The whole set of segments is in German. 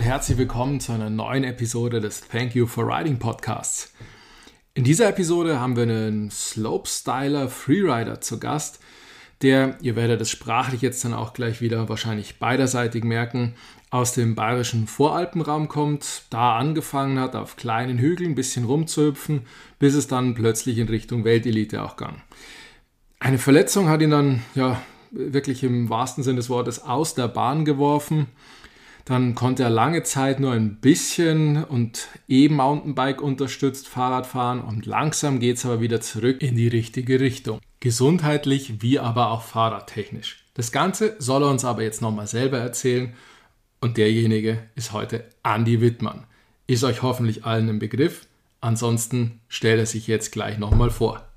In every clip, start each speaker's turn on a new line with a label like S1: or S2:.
S1: Und herzlich willkommen zu einer neuen Episode des Thank You for Riding Podcasts. In dieser Episode haben wir einen Slopestyler Freerider zu Gast, der, ihr werdet es sprachlich jetzt dann auch gleich wieder wahrscheinlich beiderseitig merken, aus dem bayerischen Voralpenraum kommt, da angefangen hat, auf kleinen Hügeln ein bisschen rumzuhüpfen, bis es dann plötzlich in Richtung Weltelite auch ging. Eine Verletzung hat ihn dann ja wirklich im wahrsten Sinne des Wortes aus der Bahn geworfen. Dann konnte er lange Zeit nur ein bisschen und E-Mountainbike unterstützt Fahrrad fahren und langsam geht es aber wieder zurück in die richtige Richtung. Gesundheitlich wie aber auch fahrradtechnisch. Das Ganze soll er uns aber jetzt nochmal selber erzählen und derjenige ist heute Andy Wittmann. Ist euch hoffentlich allen im Begriff. Ansonsten stellt er sich jetzt gleich nochmal vor.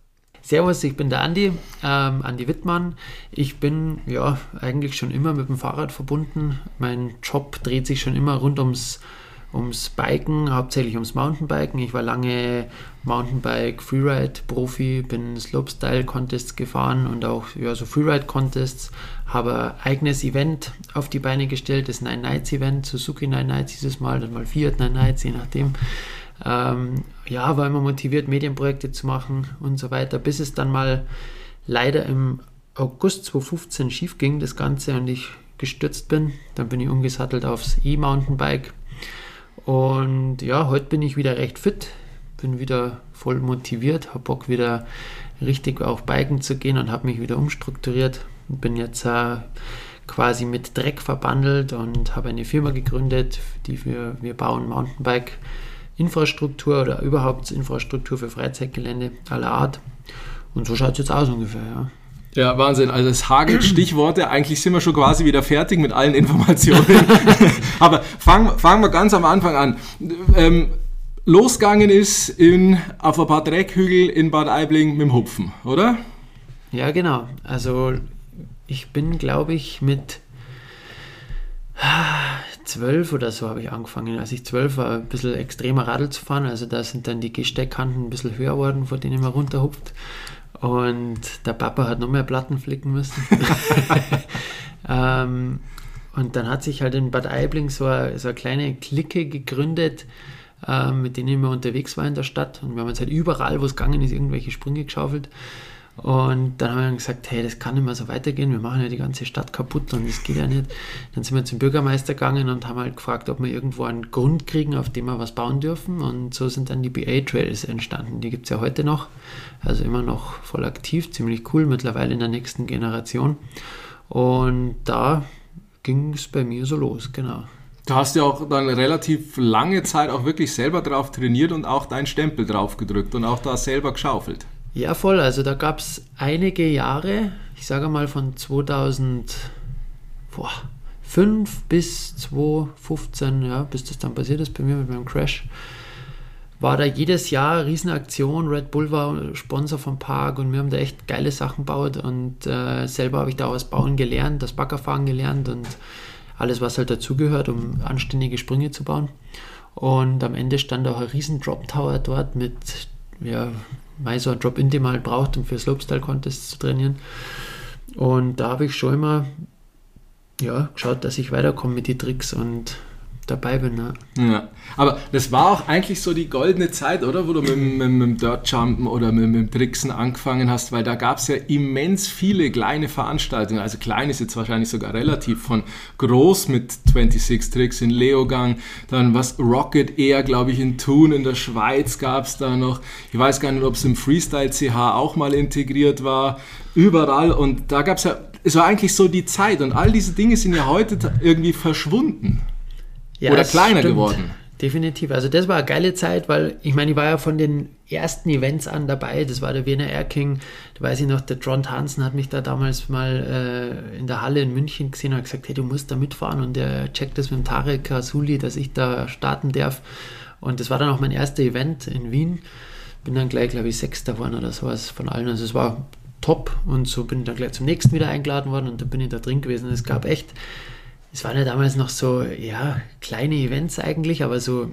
S2: Servus, ich bin der Andi, ähm, Andi Wittmann. Ich bin ja eigentlich schon immer mit dem Fahrrad verbunden. Mein Job dreht sich schon immer rund ums, ums Biken, hauptsächlich ums Mountainbiken. Ich war lange Mountainbike Freeride Profi, bin Slopestyle Contests gefahren und auch ja, so Freeride Contests. Habe ein eigenes Event auf die Beine gestellt, das Nine Nights Event, Suzuki Nine Nights dieses Mal, dann mal Fiat Nine Nights, je nachdem. Ähm, ja, war immer motiviert, Medienprojekte zu machen und so weiter, bis es dann mal leider im August 2015 schief ging, das Ganze, und ich gestürzt bin. Dann bin ich umgesattelt aufs E-Mountainbike. Und ja, heute bin ich wieder recht fit, bin wieder voll motiviert, habe Bock wieder richtig auf Biken zu gehen und habe mich wieder umstrukturiert. Bin jetzt äh, quasi mit Dreck verbandelt und habe eine Firma gegründet, die wir, wir bauen Mountainbike Infrastruktur oder überhaupt Infrastruktur für Freizeitgelände aller Art. Und so schaut es jetzt aus ungefähr, ja.
S1: Ja, Wahnsinn. Also es hagelt Stichworte. Eigentlich sind wir schon quasi wieder fertig mit allen Informationen. Aber fangen, fangen wir ganz am Anfang an. Ähm, losgegangen ist in, auf ein paar Dreckhügel in Bad Aibling mit dem Hupfen, oder?
S2: Ja, genau. Also ich bin, glaube ich, mit zwölf oder so habe ich angefangen. Als ich zwölf war, ein bisschen extremer Radl zu fahren. Also da sind dann die Gesteckkanten ein bisschen höher geworden, vor denen man runterhupft. Und der Papa hat noch mehr Platten flicken müssen. ähm, und dann hat sich halt in Bad Aibling so eine, so eine kleine Clique gegründet, äh, mit denen wir unterwegs waren in der Stadt. Und wir haben uns halt überall, wo es gegangen ist, irgendwelche Sprünge geschaufelt. Und dann haben wir gesagt, hey, das kann nicht mehr so weitergehen, wir machen ja die ganze Stadt kaputt und das geht ja nicht. Dann sind wir zum Bürgermeister gegangen und haben halt gefragt, ob wir irgendwo einen Grund kriegen, auf dem wir was bauen dürfen. Und so sind dann die BA-Trails entstanden. Die gibt es ja heute noch, also immer noch voll aktiv, ziemlich cool, mittlerweile in der nächsten Generation. Und da ging es bei mir so los, genau.
S1: Du hast ja auch dann relativ lange Zeit auch wirklich selber drauf trainiert und auch deinen Stempel drauf gedrückt und auch da selber geschaufelt.
S2: Ja, voll. Also da gab es einige Jahre, ich sage mal von 2005 bis 2015, ja, bis das dann passiert ist bei mir mit meinem Crash, war da jedes Jahr Riesenaktion. Red Bull war Sponsor vom Park und wir haben da echt geile Sachen gebaut und äh, selber habe ich da was bauen gelernt, das Baggerfahren gelernt und alles, was halt dazugehört, um anständige Sprünge zu bauen. Und am Ende stand auch ein riesen Drop Tower dort mit ja, weil so ein Drop-In, den man halt braucht, um für Slopestyle-Contests zu trainieren. Und da habe ich schon immer ja, geschaut, dass ich weiterkomme mit den Tricks und dabei bin.
S1: Ja. ja. Aber das war auch eigentlich so die goldene Zeit, oder? Wo du mit, mit, mit dem Dirt-Jumpen oder mit, mit dem Tricksen angefangen hast, weil da gab es ja immens viele kleine Veranstaltungen. Also klein ist jetzt wahrscheinlich sogar relativ von groß mit 26 Tricks in Leogang, dann was Rocket Air, glaube ich, in Thun in der Schweiz gab es da noch. Ich weiß gar nicht, ob es im Freestyle CH auch mal integriert war. Überall und da gab es ja, es war eigentlich so die Zeit und all diese Dinge sind ja heute irgendwie verschwunden. Ja, Oder kleiner stimmt. geworden.
S2: Definitiv. Also das war eine geile Zeit, weil ich meine, ich war ja von den ersten Events an dabei. Das war der Wiener Air King. Da weiß ich noch, der John Hansen hat mich da damals mal äh, in der Halle in München gesehen und hat gesagt, hey, du musst da mitfahren. Und er checkt das mit dem Tarek Asuli, dass ich da starten darf. Und das war dann auch mein erster Event in Wien. Bin dann gleich, glaube ich, Sechster geworden oder sowas von allen. Also es war top. Und so bin ich dann gleich zum nächsten wieder eingeladen worden und da bin ich da drin gewesen. Es gab echt es waren ja damals noch so, ja, kleine Events eigentlich, aber so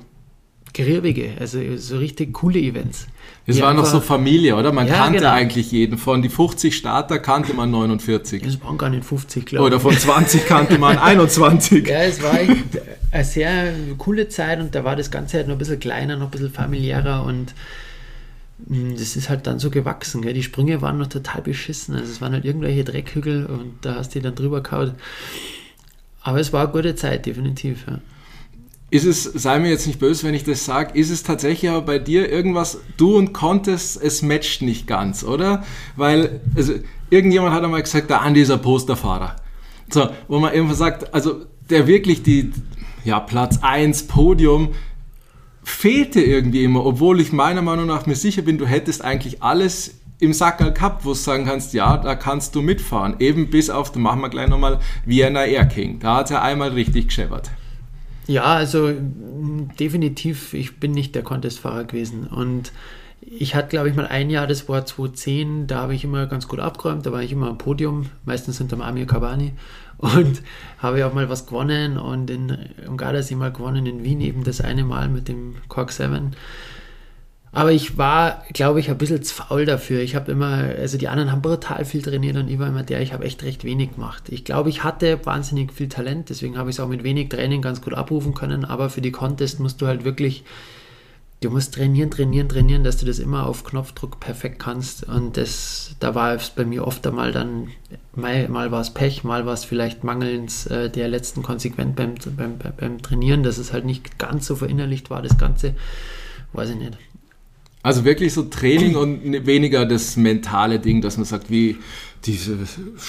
S2: grirbige, also so richtig coole Events.
S1: Es war noch so Familie, oder? Man ja, kannte genau. eigentlich jeden. Von die 50 Starter kannte man 49.
S2: Es waren gar nicht 50, glaube
S1: ich. Oder von 20 kannte man 21.
S2: Ja, es war eine sehr coole Zeit und da war das Ganze halt noch ein bisschen kleiner, noch ein bisschen familiärer und hm, das ist halt dann so gewachsen. Gell? Die Sprünge waren noch total beschissen. Also es waren halt irgendwelche Dreckhügel und da hast du dann drüber gehauen. Aber es war eine gute Zeit, definitiv. Ja.
S1: Ist es, sei mir jetzt nicht böse, wenn ich das sage, ist es tatsächlich aber bei dir irgendwas, du und Contest, es matcht nicht ganz, oder? Weil, also, irgendjemand hat einmal gesagt, der Andi ist ein Posterfahrer. So, wo man irgendwann sagt, also, der wirklich die, ja, Platz 1, Podium, fehlte irgendwie immer, obwohl ich meiner Meinung nach mir sicher bin, du hättest eigentlich alles im Sackerl gehabt, wo du sagen kannst, ja, da kannst du mitfahren. Eben bis auf, da machen wir gleich nochmal, Vienna Air King. Da hat er einmal richtig gescheppert.
S2: Ja, also definitiv, ich bin nicht der Contestfahrer gewesen. Und ich hatte, glaube ich, mal ein Jahr, das war 2010, da habe ich immer ganz gut abgeräumt, da war ich immer am Podium, meistens hinterm Amir Kabani und habe auch mal was gewonnen und in, Gardasee mal gewonnen in Wien, eben das eine Mal mit dem Cork 7. Aber ich war, glaube ich, ein bisschen zu faul dafür. Ich habe immer, also die anderen haben brutal viel trainiert und ich war immer der, ich habe echt recht wenig gemacht. Ich glaube, ich hatte wahnsinnig viel Talent, deswegen habe ich es auch mit wenig Training ganz gut abrufen können. Aber für die Contest musst du halt wirklich, du musst trainieren, trainieren, trainieren, dass du das immer auf Knopfdruck perfekt kannst. Und das, da war es bei mir oft einmal dann, mal, mal war es Pech, mal war es vielleicht mangelns äh, der letzten Konsequenz beim, beim, beim Trainieren, dass es halt nicht ganz so verinnerlicht war, das Ganze. Weiß ich nicht.
S1: Also wirklich so Training und weniger das mentale Ding, dass man sagt, wie diese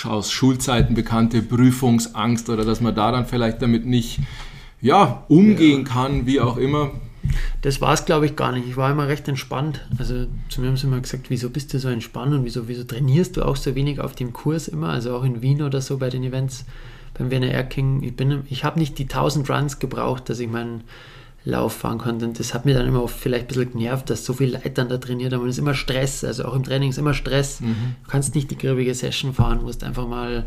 S1: aus Schulzeiten bekannte Prüfungsangst oder dass man da dann vielleicht damit nicht ja, umgehen ja. kann, wie auch immer.
S2: Das war es, glaube ich, gar nicht. Ich war immer recht entspannt. Also zu mir haben sie immer gesagt, wieso bist du so entspannt und wieso, wieso trainierst du auch so wenig auf dem Kurs immer? Also auch in Wien oder so bei den Events beim Werner Erking. Ich, ich habe nicht die 1000 Runs gebraucht, dass ich meinen Lauf fahren konnte. Und das hat mir dann immer vielleicht ein bisschen genervt, dass so viel Leute dann da trainiert haben. Und es ist immer Stress, also auch im Training ist immer Stress. Mhm. Du kannst nicht die griebige Session fahren, musst einfach mal,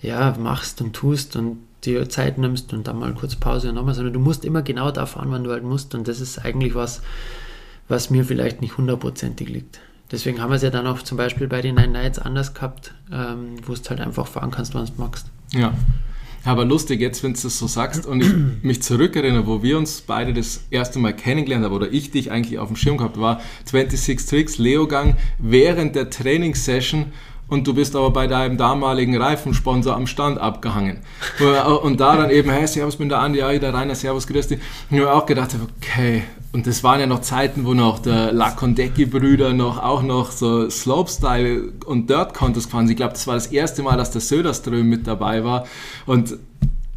S2: ja, machst und tust und dir Zeit nimmst und dann mal kurz Pause und nochmal, sondern du musst immer genau da fahren, wann du halt musst. Und das ist eigentlich was, was mir vielleicht nicht hundertprozentig liegt. Deswegen haben wir es ja dann auch zum Beispiel bei den Nine Nights anders gehabt, ähm, wo du halt einfach fahren kannst, wann du magst.
S1: Ja. Aber lustig jetzt, wenn du das so sagst und ich mich zurückerinnere, wo wir uns beide das erste Mal kennengelernt haben oder ich dich eigentlich auf dem Schirm gehabt war 26 Tricks Leogang während der Trainingssession und du bist aber bei deinem damaligen Reifensponsor am Stand abgehangen. Und da dann eben, hey, Servus, bin der Andi, ja, der Rainer, Servus, grüß dich. Und ich habe auch gedacht, okay, und das waren ja noch Zeiten, wo noch der Lakondecki-Brüder noch auch noch so Slopestyle und Dirt Contest gefahren sind. Ich glaube, das war das erste Mal, dass der Söderström mit dabei war. Und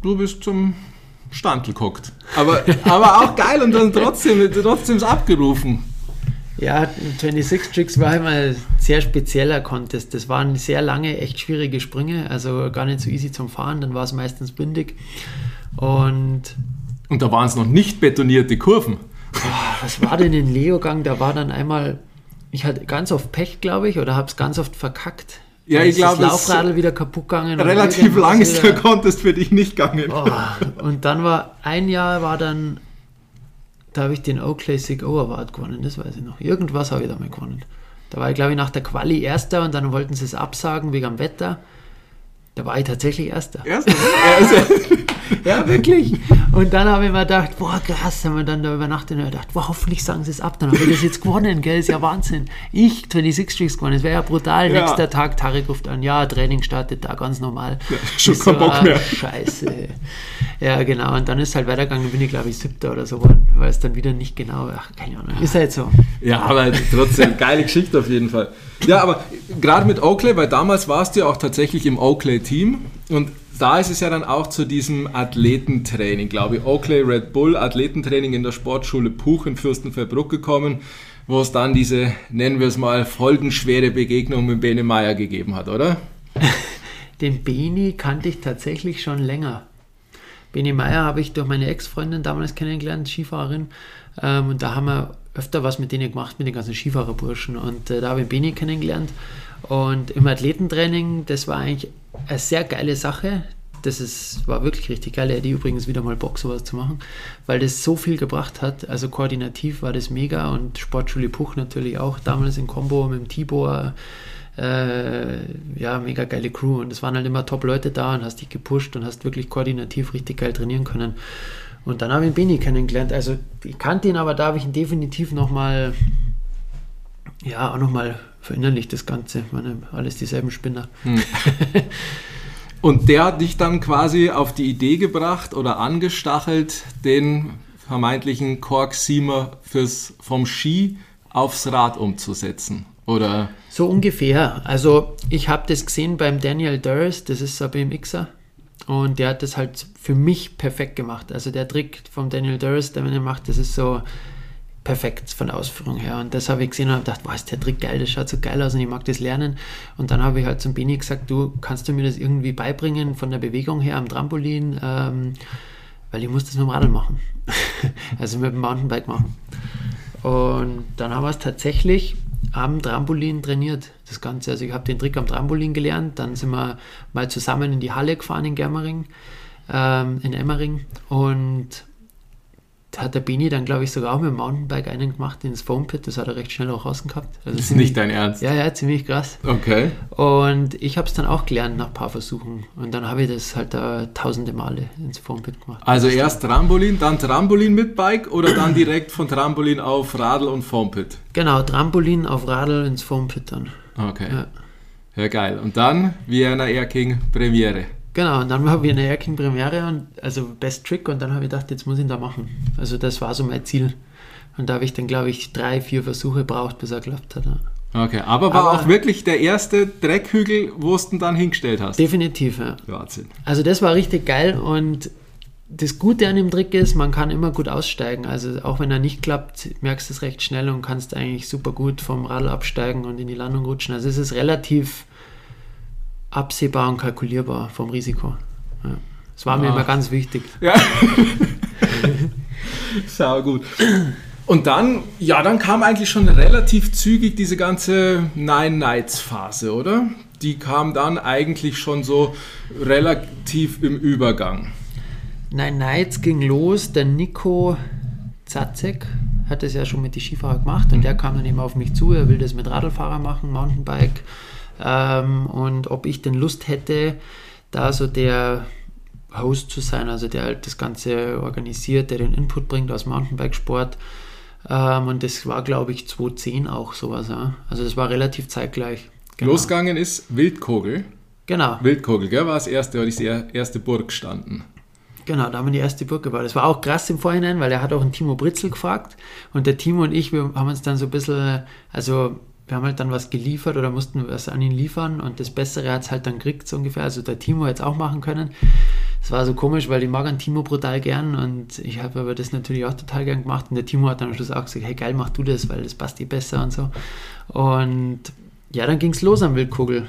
S1: du bist zum Standel geguckt. Aber, aber auch geil und dann trotzdem, trotzdem abgerufen.
S2: Ja, 26 Tricks war immer ein sehr spezieller Contest. Das waren sehr lange, echt schwierige Sprünge, also gar nicht so easy zum Fahren. Dann war es meistens bündig. Und,
S1: und da waren es noch nicht betonierte Kurven.
S2: Was war denn in Leogang? Da war dann einmal, ich hatte ganz oft Pech, glaube ich, oder habe es ganz oft verkackt.
S1: Ja, ich glaube,
S2: das Laufradl wieder kaputt gegangen.
S1: Relativ lang ist der Contest für dich nicht gegangen.
S2: Oh, und dann war ein Jahr war dann da habe ich den O-Classic O Award gewonnen, das weiß ich noch. Irgendwas habe ich da mal gewonnen. Da war ich, glaube ich, nach der Quali Erster und dann wollten sie es absagen wegen am Wetter. Da war ich tatsächlich Erster. Erster? ja, wirklich. Und dann habe ich mir gedacht, boah, krass, haben wir dann da übernachtet und gedacht, boah, hoffentlich sagen sie es ab, dann habe ich das jetzt gewonnen, gell, ist ja Wahnsinn. Ich 26 Streaks gewonnen, das wäre ja brutal. Ja. Nächster Tag, Tarek ruft an, ja, Training startet da ganz normal. Ja,
S1: schon kein so, Bock mehr.
S2: Scheiße. Ja, genau. Und dann ist halt weitergegangen, bin ich, glaube ich, siebter oder so geworden, weil es dann wieder nicht genau, ach, keine Ahnung. Ist halt so.
S1: Ja, aber trotzdem, geile Geschichte auf jeden Fall. Ja, aber gerade mit Oakley, weil damals warst du ja auch tatsächlich im Oakley-Team und da ist es ja dann auch zu diesem Athletentraining, glaube ich, Oakley Red Bull Athletentraining in der Sportschule Puch in Fürstenfeldbruck gekommen, wo es dann diese, nennen wir es mal, folgenschwere Begegnung mit Bene Meyer gegeben hat, oder?
S2: Den Beni kannte ich tatsächlich schon länger. Beni Meyer habe ich durch meine Ex-Freundin damals kennengelernt, Skifahrerin. Ähm, und da haben wir öfter was mit denen gemacht, mit den ganzen Skifahrerburschen. Und äh, da habe ich Beni kennengelernt. Und im Athletentraining, das war eigentlich eine sehr geile Sache. das ist, war wirklich richtig geil. Er hätte übrigens wieder mal Bock, sowas zu machen, weil das so viel gebracht hat. Also koordinativ war das mega und Sportschule Puch natürlich auch damals in Kombo mit dem Tibor. Äh, ja, mega geile Crew und es waren halt immer Top-Leute da und hast dich gepusht und hast wirklich koordinativ richtig geil trainieren können. Und dann habe ich ihn Beni kennengelernt. Also ich kannte ihn, aber da habe ich ihn definitiv nochmal, ja, auch nochmal verinnerlicht, das Ganze. Ich meine, alles dieselben Spinner. Hm.
S1: Und der hat dich dann quasi auf die Idee gebracht oder angestachelt, den vermeintlichen Kork-Siemer fürs, vom Ski aufs Rad umzusetzen, oder?
S2: So ungefähr. Also ich habe das gesehen beim Daniel Durst, das ist ein BMXer. Und der hat das halt für mich perfekt gemacht. Also der Trick vom Daniel Durst, der er macht, das ist so perfekt von der Ausführung her. Und das habe ich gesehen und habe gedacht, wow, ist der Trick geil, das schaut so geil aus und ich mag das lernen. Und dann habe ich halt zum Beni gesagt, du kannst du mir das irgendwie beibringen von der Bewegung her am Trampolin, ähm, weil ich muss das mit dem Radl machen. also mit dem Mountainbike machen. Und dann haben wir es tatsächlich am Trampolin trainiert, das Ganze. Also ich habe den Trick am Trampolin gelernt, dann sind wir mal zusammen in die Halle gefahren in Germering, ähm, in Emmering und hat der Beni dann, glaube ich, sogar auch mit dem Mountainbike einen gemacht ins Foampit. Das hat er recht schnell auch raus gehabt.
S1: Also das ist nicht dein Ernst?
S2: Ja, ja, ziemlich krass.
S1: Okay.
S2: Und ich habe es dann auch gelernt nach ein paar Versuchen. Und dann habe ich das halt uh, tausende Male ins Foampit gemacht.
S1: Also erst Trampolin, dann Trampolin mit Bike oder dann direkt von Trampolin auf Radl und Foampit?
S2: Genau, Trampolin auf Radl ins Foampit dann.
S1: Okay. Ja. ja, geil. Und dann Vienna Air King Premiere.
S2: Genau, und dann haben wir eine Erking Premiere, und, also Best Trick, und dann habe ich gedacht, jetzt muss ich ihn da machen. Also das war so mein Ziel. Und da habe ich dann, glaube ich, drei, vier Versuche gebraucht, bis er geklappt hat.
S1: Okay, aber war aber auch wirklich der erste Dreckhügel, wo du ihn dann hingestellt hast?
S2: Definitiv, ja.
S1: Wahnsinn.
S2: Also das war richtig geil und das Gute an dem Trick ist, man kann immer gut aussteigen. Also auch wenn er nicht klappt, merkst du es recht schnell und kannst eigentlich super gut vom Radl absteigen und in die Landung rutschen. Also es ist relativ absehbar und kalkulierbar vom Risiko. Ja. Das war mir immer ganz wichtig.
S1: Ja. Sau gut. Und dann, ja, dann kam eigentlich schon relativ zügig diese ganze Nine Nights Phase, oder? Die kam dann eigentlich schon so relativ im Übergang.
S2: Nine Nights ging los, der Nico Zacek hat das ja schon mit den Skifahrern gemacht und der kam dann eben auf mich zu, er will das mit Radlfahrer machen, Mountainbike ähm, und ob ich denn Lust hätte, da so der Host zu sein, also der halt das Ganze organisiert, der den Input bringt aus Mountainbikesport. Ähm, und das war, glaube ich, 2010 auch sowas. Ja? Also das war relativ zeitgleich.
S1: Genau. Losgegangen ist Wildkogel.
S2: Genau.
S1: Wildkogel, gell, war das erste, oder die erste Burg gestanden.
S2: Genau, da haben wir die erste Burg gebaut. Das war auch krass im Vorhinein, weil er hat auch einen Timo Britzel gefragt und der Timo und ich, wir haben uns dann so ein bisschen, also wir haben halt dann was geliefert oder mussten was an ihn liefern und das Bessere hat es halt dann gekriegt, so ungefähr. Also der Timo hätte es auch machen können. Es war so komisch, weil ich mag einen Timo brutal gern und ich habe aber das natürlich auch total gern gemacht und der Timo hat dann am Schluss auch gesagt, hey geil, mach du das, weil das passt dir besser und so. Und ja, dann ging es los am Wildkugel.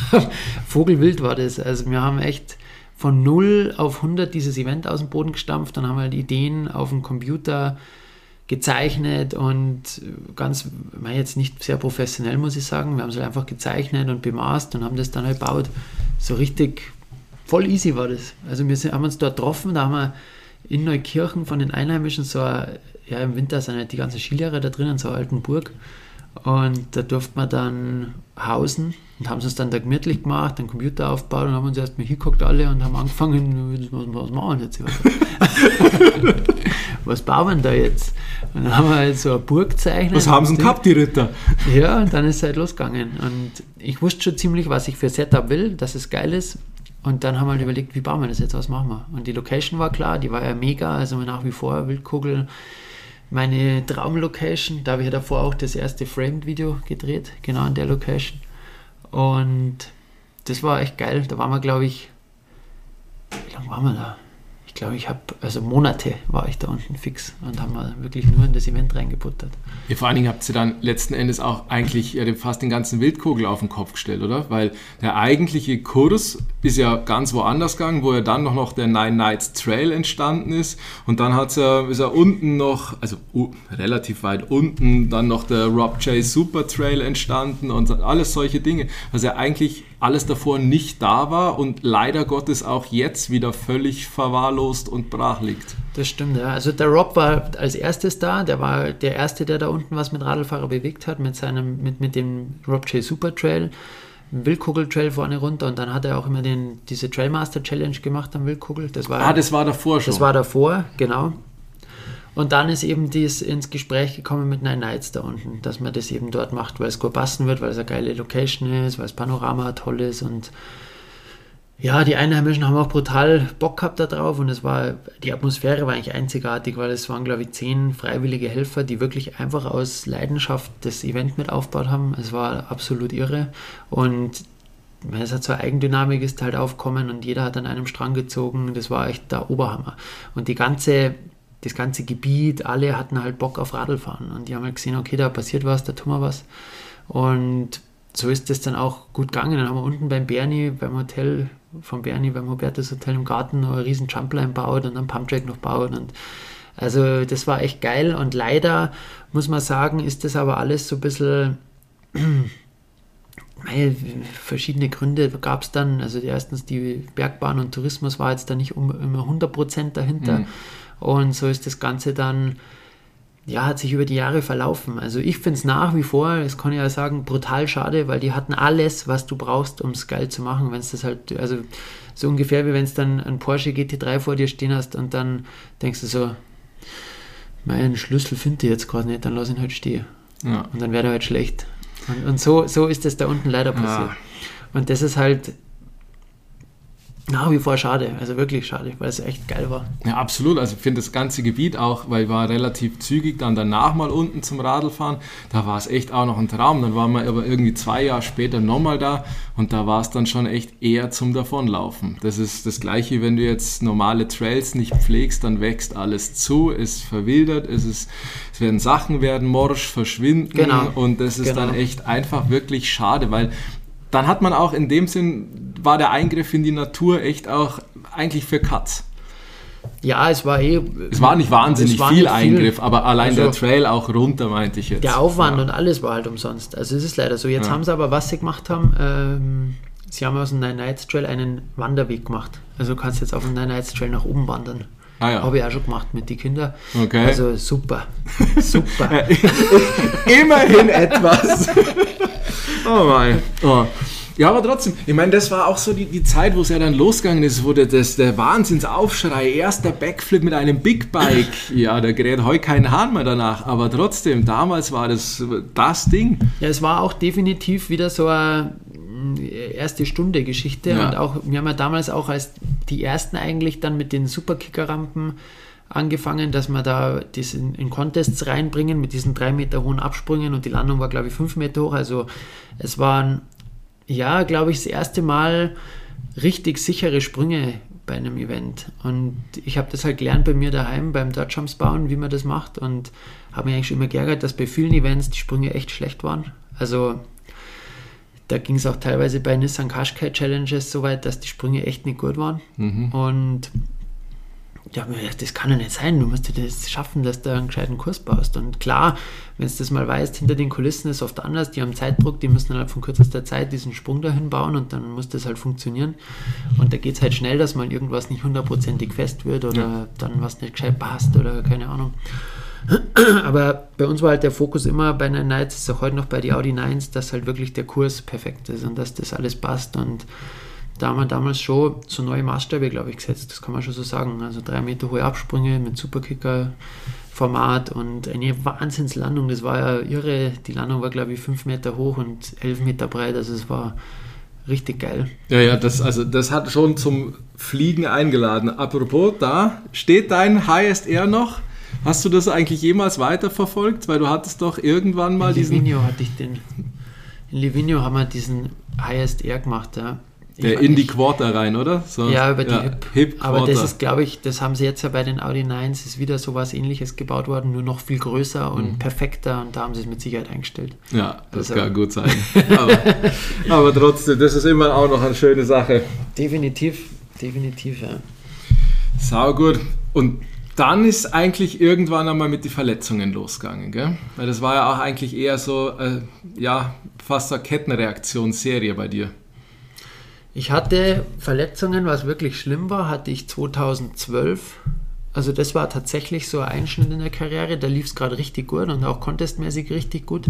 S2: Vogelwild war das. Also wir haben echt von 0 auf 100 dieses Event aus dem Boden gestampft, dann haben wir halt Ideen auf dem Computer gezeichnet und ganz, jetzt nicht sehr professionell, muss ich sagen. Wir haben es halt einfach gezeichnet und bemaßt und haben das dann halt gebaut. So richtig voll easy war das. Also wir sind, haben uns dort getroffen, da haben wir in Neukirchen von den Einheimischen so, ja im Winter sind halt die ganzen Skilehrer da drinnen, so eine alten Burg. Und da durfte man dann hausen und haben es uns dann da gemütlich gemacht, den Computer aufgebaut und haben uns erstmal hingeguckt alle und haben angefangen, was machen wir jetzt? was bauen wir da jetzt? Und dann haben wir halt so eine Burg gezeichnet.
S1: Was haben sie denn gehabt, die Ritter?
S2: Ja, und dann ist es halt losgegangen. Und ich wusste schon ziemlich, was ich für Setup will, dass es geil ist. Und dann haben wir halt überlegt, wie bauen wir das jetzt, was machen wir? Und die Location war klar, die war ja mega, also nach wie vor Wildkugel meine Traumlocation. Da habe ich ja davor auch das erste Framed-Video gedreht, genau an der Location. Und das war echt geil. Da waren wir, glaube ich, wie lange waren wir da? Ich glaube, ich habe, also Monate war ich da unten fix und haben wir wirklich nur in das Event reingebuttert.
S1: Ja, vor allen Dingen habt ihr dann letzten Endes auch eigentlich fast den ganzen Wildkugel auf den Kopf gestellt, oder? Weil der eigentliche Kurs ist ja ganz woanders gegangen, wo ja dann noch, noch der Nine Nights Trail entstanden ist und dann hat's ja, ist ja unten noch, also uh, relativ weit unten, dann noch der Rob J Super Trail entstanden und alles solche Dinge, was ja eigentlich alles davor nicht da war und leider Gottes auch jetzt wieder völlig verwahrlost und brach liegt.
S2: Das stimmt, ja. Also der Rob war als erstes da, der war der Erste, der da unten was mit Radlfahrer bewegt hat, mit seinem, mit, mit dem Rob J Super Trail. Wildkugel Trail vorne runter und dann hat er auch immer den, diese Trailmaster Challenge gemacht am Wildkugel. Das war,
S1: ah, das war davor schon.
S2: Das war davor, genau. Und dann ist eben dies ins Gespräch gekommen mit Nine Nights da unten, dass man das eben dort macht, weil es gut passen wird, weil es eine geile Location ist, weil das Panorama toll ist und ja, die Einheimischen haben auch brutal Bock gehabt da drauf und es war, die Atmosphäre war eigentlich einzigartig, weil es waren, glaube ich, zehn freiwillige Helfer, die wirklich einfach aus Leidenschaft das Event mit aufgebaut haben. Es war absolut irre und es hat so eine Eigendynamik ist halt aufkommen und jeder hat an einem Strang gezogen. Das war echt der Oberhammer. Und die ganze, das ganze Gebiet, alle hatten halt Bock auf Radlfahren und die haben halt gesehen, okay, da passiert was, da tun wir was. Und so ist das dann auch gut gegangen. Dann haben wir unten beim Bernie, beim Hotel von Bernie, beim Hubertus Hotel im Garten noch einen riesen Jumpline baut und einen Pumptrack noch baut und also das war echt geil und leider muss man sagen, ist das aber alles so ein bisschen verschiedene Gründe gab es dann. Also erstens die Bergbahn und Tourismus war jetzt da nicht um, immer 100% dahinter. Mhm. Und so ist das Ganze dann, ja, hat sich über die Jahre verlaufen. Also ich finde es nach wie vor, das kann ich ja sagen, brutal schade, weil die hatten alles, was du brauchst, um es geil zu machen. Wenn es das halt, also so ungefähr wie wenn es dann ein Porsche GT3 vor dir stehen hast und dann denkst du so, meinen Schlüssel finde ich jetzt gerade nicht, dann lass ihn halt stehen. Ja. Und dann wäre er halt schlecht. Und, und, so, so ist es da unten leider passiert. Ja. Und das ist halt nach wie vor schade, also wirklich schade, weil es echt geil war.
S1: Ja, absolut. Also ich finde das ganze Gebiet auch, weil ich war relativ zügig dann danach mal unten zum Radlfahren, da war es echt auch noch ein Traum. Dann waren wir aber irgendwie zwei Jahre später nochmal da und da war es dann schon echt eher zum Davonlaufen. Das ist das Gleiche, wenn du jetzt normale Trails nicht pflegst, dann wächst alles zu, es verwildert, es, ist, es werden Sachen werden morsch, verschwinden genau. und das ist genau. dann echt einfach wirklich schade, weil dann hat man auch in dem Sinn, war der Eingriff in die Natur echt auch eigentlich für Katz.
S2: Ja, es war eh.
S1: Es war nicht wahnsinnig war viel nicht Eingriff, viel. aber allein also der Trail auch runter, meinte ich jetzt.
S2: Der Aufwand ja. und alles war halt umsonst. Also es ist leider so. Jetzt ja. haben sie aber, was sie gemacht haben, ähm, sie haben aus dem Nine Nights Trail einen Wanderweg gemacht. Also du kannst jetzt auf dem Nine Nights Trail nach oben wandern. Ah, ja. Habe ich auch schon gemacht mit den Kindern. Okay. Also super. Super.
S1: Immerhin etwas. oh mein. Oh. Ja, aber trotzdem, ich meine, das war auch so die, die Zeit, wo es ja dann losgegangen ist, wurde das, der Wahnsinnsaufschrei, erster Backflip mit einem Big Bike. Ja, da gerät heute kein Hahn mehr danach, aber trotzdem, damals war das das Ding.
S2: Ja, es war auch definitiv wieder so eine erste Stunde Geschichte ja. und auch, wir haben ja damals auch als die ersten eigentlich dann mit den Superkicker-Rampen angefangen, dass wir da das in, in, Contests reinbringen mit diesen drei Meter hohen Absprüngen und die Landung war, glaube ich, fünf Meter hoch. Also es waren, ja, glaube ich, das erste Mal richtig sichere Sprünge bei einem Event. Und ich habe das halt gelernt bei mir daheim beim Dodgejumps bauen, wie man das macht und habe mich eigentlich schon immer geärgert, dass bei vielen Events die Sprünge echt schlecht waren. Also da ging es auch teilweise bei Nissan Qashqai Challenges so weit, dass die Sprünge echt nicht gut waren. Mhm. Und ja, das kann ja nicht sein, du musst dir das schaffen, dass du einen gescheiten Kurs baust. Und klar, wenn du das mal weißt, hinter den Kulissen ist es oft anders, die haben Zeitdruck, die müssen innerhalb von kürzester Zeit diesen Sprung dahin bauen und dann muss das halt funktionieren. Und da geht es halt schnell, dass mal irgendwas nicht hundertprozentig fest wird oder ja. dann was nicht gescheit passt oder keine Ahnung. Aber bei uns war halt der Fokus immer bei den Nights, ist auch heute noch bei die Audi 9s, dass halt wirklich der Kurs perfekt ist und dass das alles passt und da haben wir damals schon so neue Maßstäbe, glaube ich, gesetzt. Das kann man schon so sagen. Also drei Meter hohe Absprünge mit Superkicker-Format und eine Wahnsinnslandung. Das war ja irre. Die Landung war, glaube ich, fünf Meter hoch und elf Meter breit. Also es war richtig geil.
S1: Ja, ja, das, also das hat schon zum Fliegen eingeladen. Apropos, da steht dein Highest Air noch. Hast du das eigentlich jemals weiterverfolgt? Weil du hattest doch irgendwann mal
S2: in
S1: diesen.
S2: Livigno hatte ich den. In Livigno haben wir diesen Highest Air gemacht, ja.
S1: Der in die Quarter rein, oder?
S2: So, ja, über die ja, Hip. Hip Aber das ist, glaube ich, das haben sie jetzt ja bei den Audi 9s, ist wieder so was ähnliches gebaut worden, nur noch viel größer und mhm. perfekter und da haben sie es mit Sicherheit eingestellt.
S1: Ja, das also. kann gut sein. aber, aber, trotzdem, das ist immer auch noch eine schöne Sache.
S2: Definitiv, definitiv, ja.
S1: Sau gut. Und dann ist eigentlich irgendwann einmal mit den Verletzungen losgegangen, gell? Weil das war ja auch eigentlich eher so, äh, ja, fast eine Kettenreaktionsserie bei dir.
S2: Ich hatte Verletzungen, was wirklich schlimm war, hatte ich 2012. Also das war tatsächlich so ein Einschnitt in der Karriere. Da lief es gerade richtig gut und auch contestmäßig richtig gut.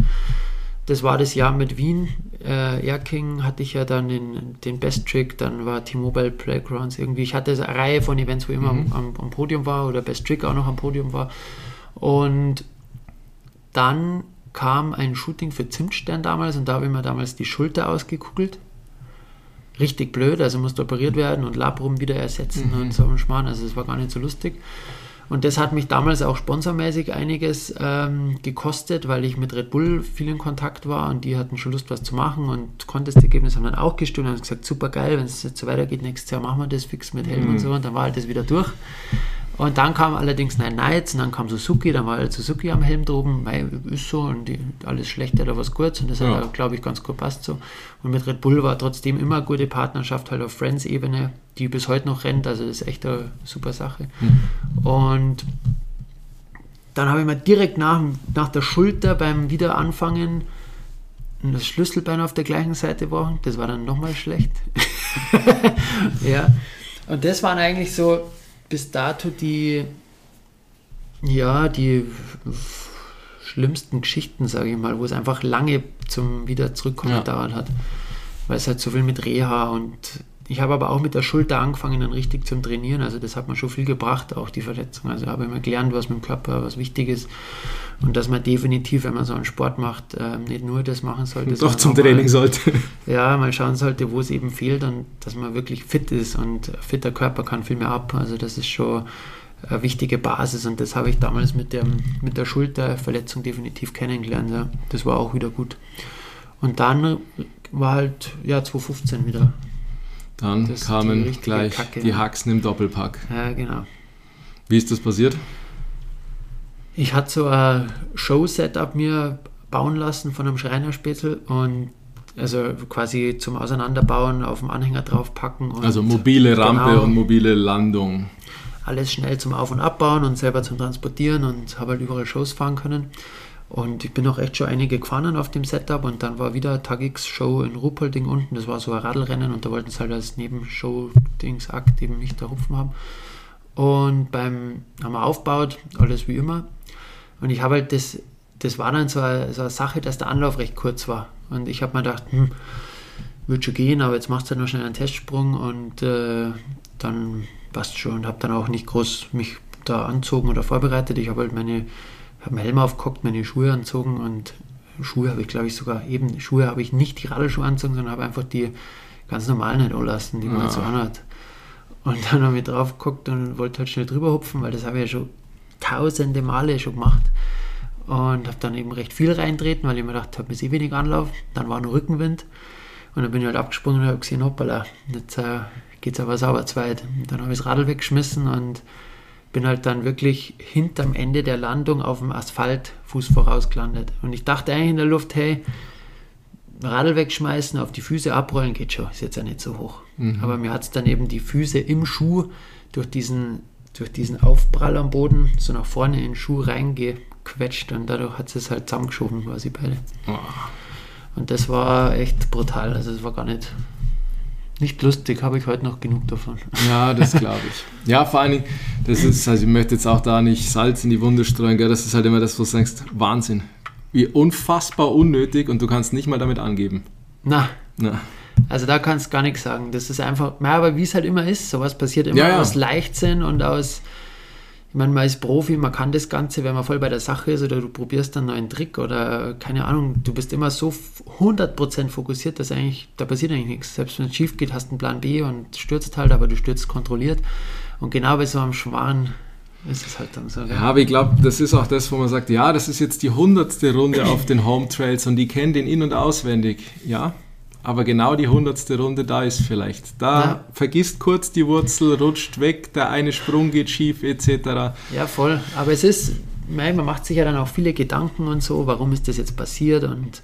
S2: Das war das Jahr mit Wien. Äh, Erking hatte ich ja dann den, den Best Trick, dann war T-Mobile Playgrounds irgendwie. Ich hatte eine Reihe von Events, wo ich immer mhm. am, am, Podium war oder Best Trick auch noch am Podium war. Und dann kam ein Shooting für Zimtstern damals und da habe ich mir damals die Schulter ausgekugelt richtig blöd, also musste operiert werden und Labrum wieder ersetzen mhm. und so ein Schmarrn, also es war gar nicht so lustig. Und das hat mich damals auch sponsormäßig einiges ähm, gekostet, weil ich mit Red Bull viel in Kontakt war und die hatten schon Lust, was zu machen und Contest-Ergebnisse haben dann auch gestimmt und haben gesagt, super geil, wenn es jetzt so weitergeht, nächstes Jahr machen wir das fix mit Helm mhm. und so und dann war halt das wieder durch. Und dann kam allerdings Nine Nights und dann kam Suzuki, dann war Suzuki am Helm droben, Mei, ist so und die, alles schlecht oder was kurz und das ja. hat, glaube ich, ganz gut passt so. Und mit Red Bull war trotzdem immer eine gute Partnerschaft halt auf Friends-Ebene, die bis heute noch rennt, also das ist echt eine super Sache. Mhm. Und dann habe ich mir direkt nach, nach der Schulter beim Wiederanfangen das Schlüsselbein auf der gleichen Seite war, das war dann nochmal schlecht. ja, und das waren eigentlich so bis dato die, ja, die schlimmsten Geschichten, sage ich mal, wo es einfach lange zum wieder zurückkommen ja. hat. Weil es halt so viel mit Reha und ich habe aber auch mit der Schulter angefangen, dann richtig zum Trainieren. Also das hat mir schon viel gebracht, auch die Verletzung. Also habe ich mir gelernt, was mit dem Körper, was wichtig ist. Und dass man definitiv, wenn man so einen Sport macht, äh, nicht nur das machen sollte.
S1: Doch zum Training mal, sollte.
S2: Ja, mal schauen sollte, wo es eben fehlt und dass man wirklich fit ist. Und fitter Körper kann viel mehr ab. Also das ist schon eine wichtige Basis. Und das habe ich damals mit, dem, mit der Schulterverletzung definitiv kennengelernt. Ja. Das war auch wieder gut. Und dann war halt, ja, 2015 wieder
S1: dann das kamen die gleich Kacke, die Haxen im Doppelpack.
S2: Ja, genau.
S1: Wie ist das passiert?
S2: Ich hatte so ein Show-Setup mir bauen lassen von einem Schreinerspätzl und also quasi zum Auseinanderbauen auf dem Anhänger draufpacken.
S1: also mobile Rampe genau, und mobile Landung.
S2: Alles schnell zum Auf- und Abbauen und selber zum Transportieren und habe halt überall Shows fahren können. Und ich bin auch echt schon einige gefahren auf dem Setup und dann war wieder Tag X Show in Ruppolding unten. Das war so ein Radlrennen und da wollten sie halt als Nebenshow-Dings-Akt eben nicht da Hupfen haben. Und beim haben wir aufgebaut, alles wie immer. Und ich habe halt das, das war dann so eine, so eine, Sache, dass der Anlauf recht kurz war. Und ich habe mir gedacht, hm, wird schon gehen, aber jetzt machst du halt noch schnell einen Testsprung und äh, dann passt schon. Und habe dann auch nicht groß mich da anzogen oder vorbereitet. Ich habe halt meine habe meinen Helm aufgeguckt, meine Schuhe anzogen und Schuhe habe ich, glaube ich, sogar eben, Schuhe habe ich nicht die Radlschuhe anzogen, sondern habe einfach die ganz normalen nicht anlassen, die man ja. so anhat. Und dann habe ich drauf geguckt und wollte halt schnell drüber hupfen, weil das habe ich ja schon tausende Male schon gemacht. Und habe dann eben recht viel reintreten, weil ich mir gedacht habe, ist eh wenig Anlauf. Dann war nur Rückenwind. Und dann bin ich halt abgesprungen und habe gesehen, hoppala, jetzt äh, geht es aber sauber zweit. Und dann habe ich das Radl weggeschmissen und bin halt dann wirklich hinterm Ende der Landung auf dem Asphalt Fuß voraus gelandet. Und ich dachte eigentlich in der Luft, hey, Radl wegschmeißen, auf die Füße abrollen geht schon, ist jetzt ja nicht so hoch. Mhm. Aber mir hat es dann eben die Füße im Schuh durch diesen, durch diesen Aufprall am Boden so nach vorne in den Schuh reingequetscht und dadurch hat es halt zusammengeschoben quasi beide. Oh. Und das war echt brutal, also es war gar nicht nicht lustig, habe ich heute noch genug davon.
S1: Ja, das glaube ich. Ja, vor allen Dingen, das ist, also ich möchte jetzt auch da nicht Salz in die Wunde streuen, gell? das ist halt immer das, wo du denkst, Wahnsinn. Wie unfassbar unnötig und du kannst nicht mal damit angeben.
S2: Na. Na. Also da kannst du gar nichts sagen. Das ist einfach, ja, aber wie es halt immer ist, sowas passiert immer ja, aus Leichtsinn und aus ich meine, man ist Profi, man kann das Ganze, wenn man voll bei der Sache ist oder du probierst einen neuen Trick oder keine Ahnung, du bist immer so 100% fokussiert, dass eigentlich, da passiert eigentlich nichts. Selbst wenn es schief geht, hast du einen Plan B und stürzt halt, aber du stürzt kontrolliert. Und genau bei so einem Schwan ist es halt dann so.
S1: Ja, aber ich glaube, das ist auch das, wo man sagt, ja, das ist jetzt die hundertste Runde auf den Home Trails und die kennen den in- und auswendig. Ja, aber genau die hundertste Runde da ist vielleicht. Da ja. vergisst kurz die Wurzel, rutscht weg, der eine Sprung geht schief etc.
S2: Ja, voll. Aber es ist, man macht sich ja dann auch viele Gedanken und so, warum ist das jetzt passiert und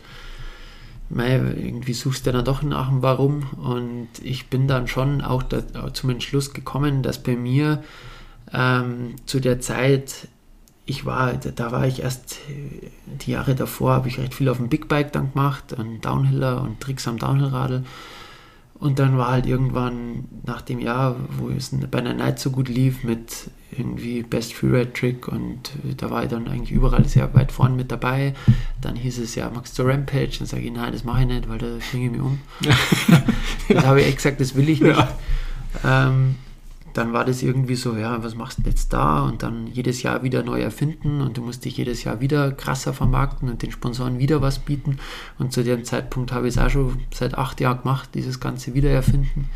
S2: irgendwie suchst du dann doch nach dem Warum. Und ich bin dann schon auch da, zum Entschluss gekommen, dass bei mir ähm, zu der Zeit, ich war, da war ich erst die Jahre davor, habe ich recht viel auf dem Big Bike dann gemacht, und Downhiller und Tricks am Downhillradl. Und dann war halt irgendwann nach dem Jahr, wo es bei einer Night so gut lief mit irgendwie Best Freeride Trick und da war ich dann eigentlich überall sehr weit vorne mit dabei. Dann hieß es ja, magst du Rampage? Dann sage ich, nein, das mache ich nicht, weil da bringe ich mich um. dann habe ich echt gesagt, das will ich nicht. Ja. Ähm, dann war das irgendwie so, ja, was machst du jetzt da? Und dann jedes Jahr wieder neu erfinden und du musst dich jedes Jahr wieder krasser vermarkten und den Sponsoren wieder was bieten. Und zu dem Zeitpunkt habe ich es auch schon seit acht Jahren gemacht, dieses ganze Wiedererfinden.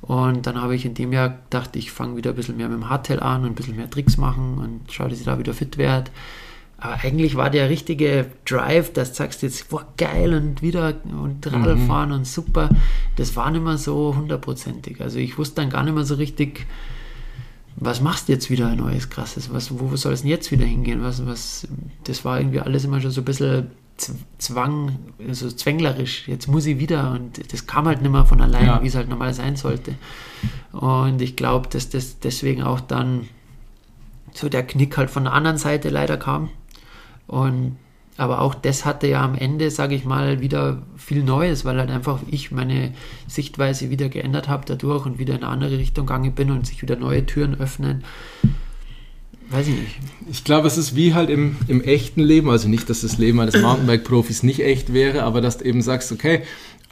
S2: Und dann habe ich in dem Jahr gedacht, ich fange wieder ein bisschen mehr mit dem Hardtail an und ein bisschen mehr Tricks machen und schaue, dass ich da wieder fit werde. Aber eigentlich war der richtige Drive, dass du sagst jetzt, boah, geil und wieder und Radl mhm. fahren und super. Das war nicht mehr so hundertprozentig. Also ich wusste dann gar nicht mehr so richtig, was machst du jetzt wieder Neues, Krasses? Was, wo soll es denn jetzt wieder hingehen? Was, was, das war irgendwie alles immer schon so ein bisschen Zwang, also zwänglerisch. Jetzt muss ich wieder und das kam halt nicht mehr von allein, ja. wie es halt normal sein sollte. Und ich glaube, dass das deswegen auch dann so der Knick halt von der anderen Seite leider kam. Und aber auch das hatte ja am Ende, sage ich mal, wieder viel Neues, weil halt einfach ich meine Sichtweise wieder geändert habe dadurch und wieder in eine andere Richtung gegangen bin und sich wieder neue Türen öffnen. Weiß ich nicht.
S1: Ich glaube, es ist wie halt im, im echten Leben, also nicht, dass das Leben eines Mountainbike-Profis nicht echt wäre, aber dass du eben sagst, okay,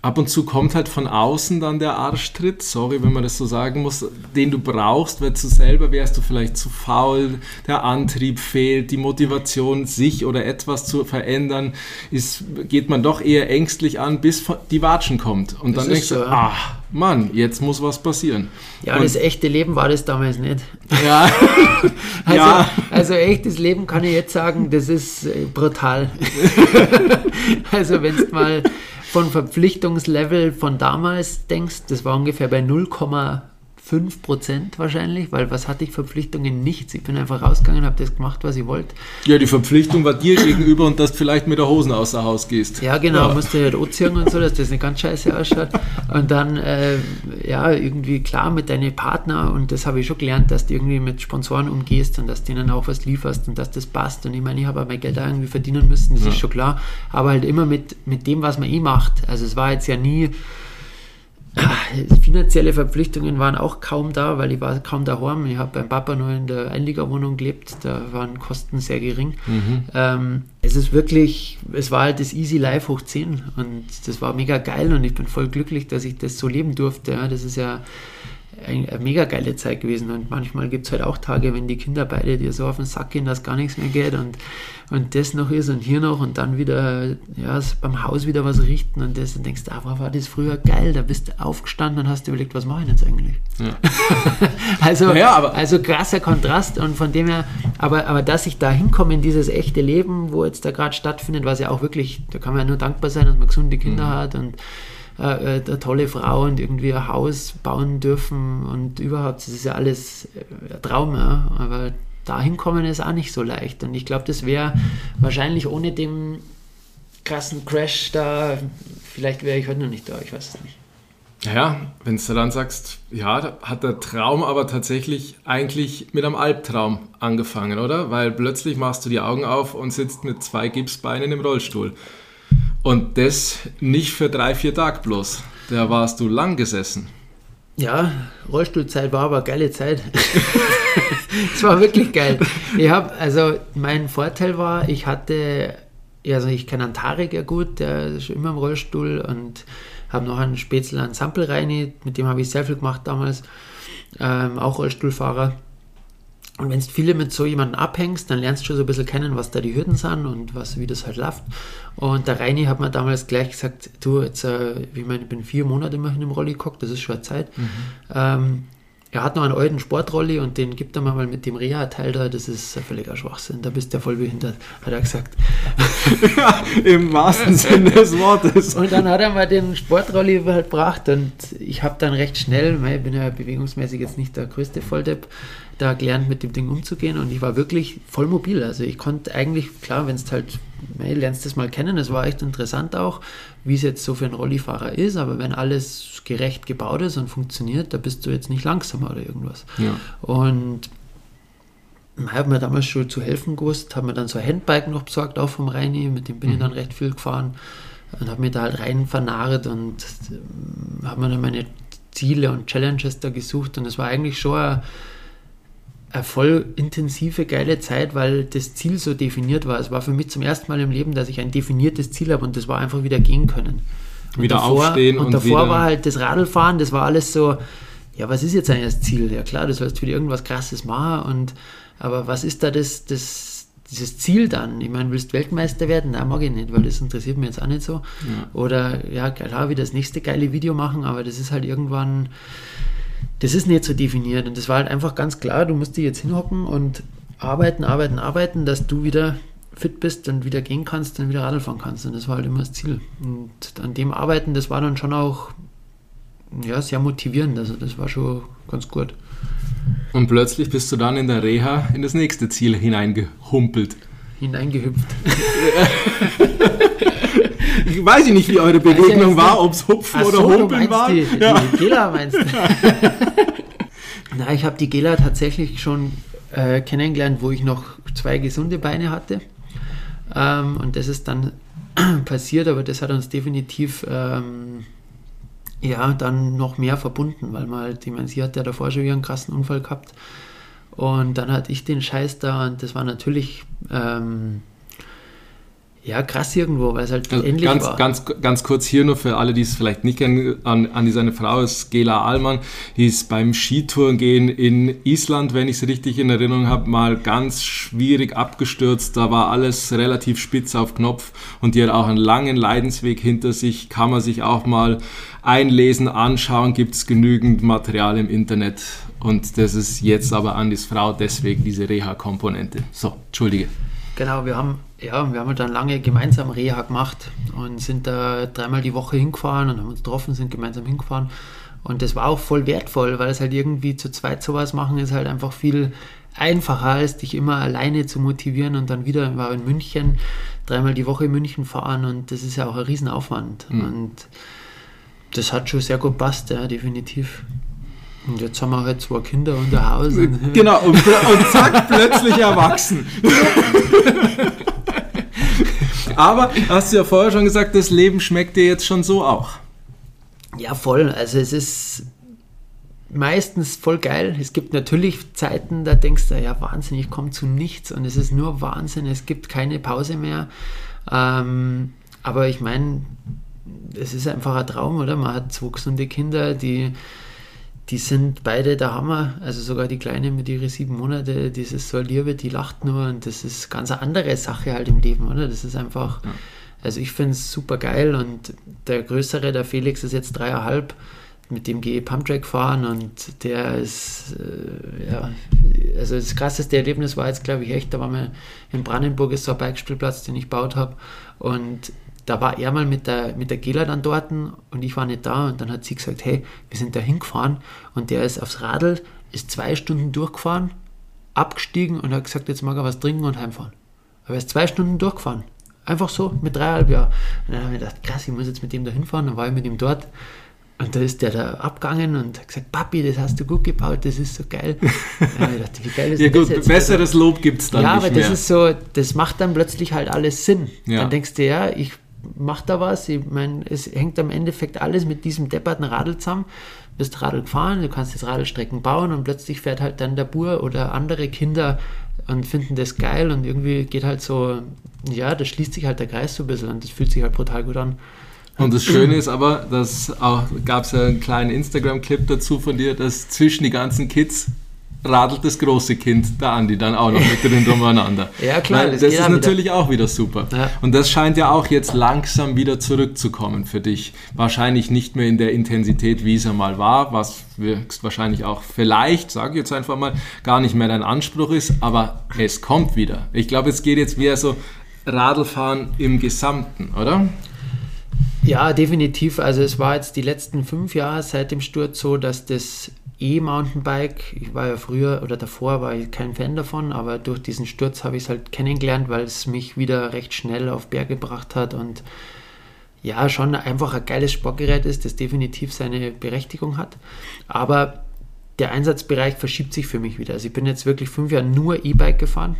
S1: ab und zu kommt halt von außen dann der Arschtritt, sorry, wenn man das so sagen muss, den du brauchst, weil du selber wärst du vielleicht zu faul, der Antrieb fehlt, die Motivation, sich oder etwas zu verändern, ist, geht man doch eher ängstlich an, bis die Watschen kommt. Und das dann denkst so, du, ah, Mann, jetzt muss was passieren.
S2: Ja, und das echte Leben war das damals nicht.
S1: Ja.
S2: also, ja. also echtes Leben kann ich jetzt sagen, das ist äh, brutal. also wenn es mal von Verpflichtungslevel von damals denkst, das war ungefähr bei 0, 5 Prozent wahrscheinlich, weil was hatte ich Verpflichtungen? Nichts. Ich bin einfach rausgegangen und habe das gemacht, was ich wollte.
S1: Ja, die Verpflichtung war dir gegenüber und dass du vielleicht mit der Hosen außer Haus gehst.
S2: Ja, genau, ja. musste halt anziehen und so, dass das nicht ganz scheiße ausschaut. Und dann, äh, ja, irgendwie klar mit deinen Partner und das habe ich schon gelernt, dass du irgendwie mit Sponsoren umgehst und dass du ihnen auch was lieferst und dass das passt. Und ich meine, ich habe auch mein Geld irgendwie verdienen müssen, das ja. ist schon klar, aber halt immer mit, mit dem, was man eh macht. Also es war jetzt ja nie finanzielle Verpflichtungen waren auch kaum da, weil ich war kaum daheim. Ich habe beim Papa nur in der Einliegerwohnung gelebt, da waren Kosten sehr gering. Mhm. Ähm, es ist wirklich, es war halt das Easy Life hoch 10 und das war mega geil und ich bin voll glücklich, dass ich das so leben durfte. Ja, das ist ja eine mega geile Zeit gewesen. Und manchmal gibt es halt auch Tage, wenn die Kinder beide dir so auf den Sack gehen, dass gar nichts mehr geht und, und das noch ist und hier noch und dann wieder ja, beim Haus wieder was richten und das und denkst, ah, war das früher geil, da bist du aufgestanden und hast überlegt, was mache ich jetzt eigentlich? Ja. also, ja, aber also krasser Kontrast und von dem her, aber, aber dass ich da hinkomme in dieses echte Leben, wo jetzt da gerade stattfindet, was ja auch wirklich, da kann man ja nur dankbar sein, dass man gesunde Kinder mhm. hat und äh, eine äh, tolle Frau und irgendwie ein Haus bauen dürfen und überhaupt, das ist ja alles äh, ein Traum, ja. aber dahin kommen ist auch nicht so leicht und ich glaube, das wäre wahrscheinlich ohne den krassen Crash da, vielleicht wäre ich heute noch nicht da, ich weiß es nicht.
S1: Ja, wenn du dann sagst, ja, hat der Traum aber tatsächlich eigentlich mit einem Albtraum angefangen, oder? Weil plötzlich machst du die Augen auf und sitzt mit zwei Gipsbeinen im Rollstuhl. Und das nicht für drei, vier Tage bloß. Da warst du lang gesessen.
S2: Ja, Rollstuhlzeit war aber eine geile Zeit. Es war wirklich geil. Ich habe, also mein Vorteil war, ich hatte, also ich kenne einen Tarek ja gut, der ist immer im Rollstuhl und habe noch einen Spätzle, einen Sampelreini, mit dem habe ich sehr viel gemacht damals, ähm, auch Rollstuhlfahrer. Und wenn du viele mit so jemandem abhängst, dann lernst du schon so ein bisschen kennen, was da die Hürden sind und was, wie das halt läuft. Und der Reini hat mir damals gleich gesagt, du, jetzt, äh, ich meine, ich bin vier Monate immerhin im Rolli geguckt, das ist schon eine Zeit. Mhm. Ähm, er hat noch einen alten Sportrolli und den gibt er mir mal mit dem Reha-Teil da. Das ist ein völliger Schwachsinn. Da bist du ja voll behindert, hat er gesagt.
S1: ja, im wahrsten Sinne des Wortes.
S2: Und dann hat er mal den Sportrolli halt gebracht und ich habe dann recht schnell, ich bin ja bewegungsmäßig jetzt nicht der größte Volldepp, da gelernt, mit dem Ding umzugehen und ich war wirklich voll mobil. Also ich konnte eigentlich, klar, wenn es halt, hey, lernst das mal kennen, es war echt interessant auch, wie es jetzt so für einen Rollifahrer ist, aber wenn alles gerecht gebaut ist und funktioniert, da bist du jetzt nicht langsamer oder irgendwas.
S1: Ja.
S2: Und habe mir damals schon zu helfen gewusst, habe mir dann so ein Handbike noch besorgt, auch vom Reini, mit dem bin mhm. ich dann recht viel gefahren und habe mir da halt rein vernarrt und äh, habe mir dann meine Ziele und Challenges da gesucht und es war eigentlich schon ein eine voll intensive, geile Zeit, weil das Ziel so definiert war. Es war für mich zum ersten Mal im Leben, dass ich ein definiertes Ziel habe und das war einfach wieder gehen können.
S1: Und wieder davor, aufstehen
S2: und, und davor war halt das Radlfahren, das war alles so, ja, was ist jetzt eigentlich das Ziel? Ja klar, du sollst wieder irgendwas krasses machen und aber was ist da das, das, dieses Ziel dann? Ich meine, willst Weltmeister werden? Nein, mag ich nicht, weil das interessiert mich jetzt auch nicht so. Ja. Oder ja, klar, wie das nächste geile Video machen, aber das ist halt irgendwann das ist nicht so definiert. Und das war halt einfach ganz klar, du musst dich jetzt hinhocken und arbeiten, arbeiten, arbeiten, dass du wieder fit bist und wieder gehen kannst und wieder Radl fahren kannst. Und das war halt immer das Ziel. Und an dem Arbeiten, das war dann schon auch ja, sehr motivierend. Also das war schon ganz gut.
S1: Und plötzlich bist du dann in der Reha in das nächste Ziel hineingehumpelt.
S2: Hineingehüpft.
S1: ich weiß nicht, wie eure Begegnung war, ob es Hupfen oder so, Humpeln war.
S2: Die, ja. die Gela meinst du? Na, ich habe die Gela tatsächlich schon äh, kennengelernt, wo ich noch zwei gesunde Beine hatte. Ähm, und das ist dann passiert, aber das hat uns definitiv ähm, ja, dann noch mehr verbunden, weil man halt, ich meine, sie hat ja davor schon wieder einen krassen Unfall gehabt. Und dann hatte ich den Scheiß da und das war natürlich ähm, ja, krass irgendwo, weil es halt
S1: also ähnlich ganz, war. Ganz, ganz kurz hier nur für alle, die es vielleicht nicht kennen, an, an seine Frau ist Gela Ahlmann, die ist beim Skitourengehen in Island, wenn ich es richtig in Erinnerung habe, mal ganz schwierig abgestürzt. Da war alles relativ spitz auf Knopf und die hat auch einen langen Leidensweg hinter sich, kann man sich auch mal einlesen, anschauen, gibt es genügend Material im Internet. Und das ist jetzt aber Andis Frau, deswegen diese Reha-Komponente. So, entschuldige.
S2: Genau, wir haben, ja, wir haben halt dann lange gemeinsam Reha gemacht und sind da dreimal die Woche hingefahren und haben uns getroffen, sind gemeinsam hingefahren. Und das war auch voll wertvoll, weil es halt irgendwie zu zweit sowas machen ist halt einfach viel einfacher, als dich immer alleine zu motivieren und dann wieder war in München, dreimal die Woche in München fahren und das ist ja auch ein Riesenaufwand. Mhm. Und das hat schon sehr gut passt, ja, definitiv. Und jetzt haben wir halt zwei Kinder und ein Haus.
S1: Genau, und, und zack, plötzlich erwachsen. Aber hast du ja vorher schon gesagt, das Leben schmeckt dir jetzt schon so auch.
S2: Ja, voll. Also es ist meistens voll geil. Es gibt natürlich Zeiten, da denkst du, ja Wahnsinn, ich komme zu nichts und es ist nur Wahnsinn, es gibt keine Pause mehr. Ähm, aber ich meine, es ist einfach ein Traum, oder? Man hat zwei gesunde Kinder, die die sind beide der Hammer. Also sogar die Kleine mit ihren sieben Monate, dieses so Liebe, die lacht nur und das ist ganz eine andere Sache halt im Leben, oder? Das ist einfach, ja. also ich finde es super geil und der Größere, der Felix, ist jetzt dreieinhalb. Mit dem gehe ich Pumptrack fahren und der ist, äh, ja, also das krasseste Erlebnis war jetzt, glaube ich, echt, da waren wir in Brandenburg, ist so ein Bikespielplatz, den ich gebaut habe und da war er mal mit der, mit der Gela dann dort und ich war nicht da und dann hat sie gesagt, hey, wir sind da hingefahren und der ist aufs Radl, ist zwei Stunden durchgefahren, abgestiegen und hat gesagt, jetzt mag er was trinken und heimfahren. Aber er ist zwei Stunden durchgefahren. Einfach so, mit dreieinhalb Jahren. Und dann habe ich gedacht, krass, ich muss jetzt mit dem da hinfahren. Dann war ich mit ihm dort. Und da ist der da abgegangen und hat gesagt, Papi, das hast du gut gebaut, das ist so geil.
S1: ja, ich dachte, wie geil ist ja, gut, das jetzt? Besseres Lob gibt es dann
S2: ja,
S1: nicht
S2: Ja, aber das ist so, das macht dann plötzlich halt alles Sinn. Ja. Dann denkst du, ja, ich macht da was. Ich meine, es hängt am Endeffekt alles mit diesem depperten Radl zusammen. Du bist Radl gefahren, du kannst jetzt Radlstrecken bauen und plötzlich fährt halt dann der Bur oder andere Kinder und finden das geil und irgendwie geht halt so, ja, da schließt sich halt der Kreis so ein bisschen und das fühlt sich halt brutal gut an.
S1: Und das Schöne ist aber, dass auch gab es ja einen kleinen Instagram-Clip dazu von dir, dass zwischen die ganzen Kids radelt das große Kind, der Andi, dann auch noch mit drin drübereinander.
S2: ja, klar.
S1: Weil
S2: das
S1: das ist
S2: auch wieder.
S1: natürlich auch wieder super.
S2: Ja.
S1: Und das scheint ja auch jetzt langsam wieder zurückzukommen für dich. Wahrscheinlich nicht mehr in der Intensität, wie es einmal war, was wahrscheinlich auch vielleicht, sage ich jetzt einfach mal, gar nicht mehr dein Anspruch ist, aber es kommt wieder. Ich glaube, es geht jetzt wieder so Radlfahren im Gesamten, oder?
S2: Ja, definitiv. Also es war jetzt die letzten fünf Jahre seit dem Sturz so, dass das E-Mountainbike, ich war ja früher oder davor war ich kein Fan davon, aber durch diesen Sturz habe ich es halt kennengelernt, weil es mich wieder recht schnell auf Berg gebracht hat und ja, schon einfach ein geiles Sportgerät ist, das definitiv seine Berechtigung hat. Aber der Einsatzbereich verschiebt sich für mich wieder. Also ich bin jetzt wirklich fünf Jahre nur E-Bike gefahren.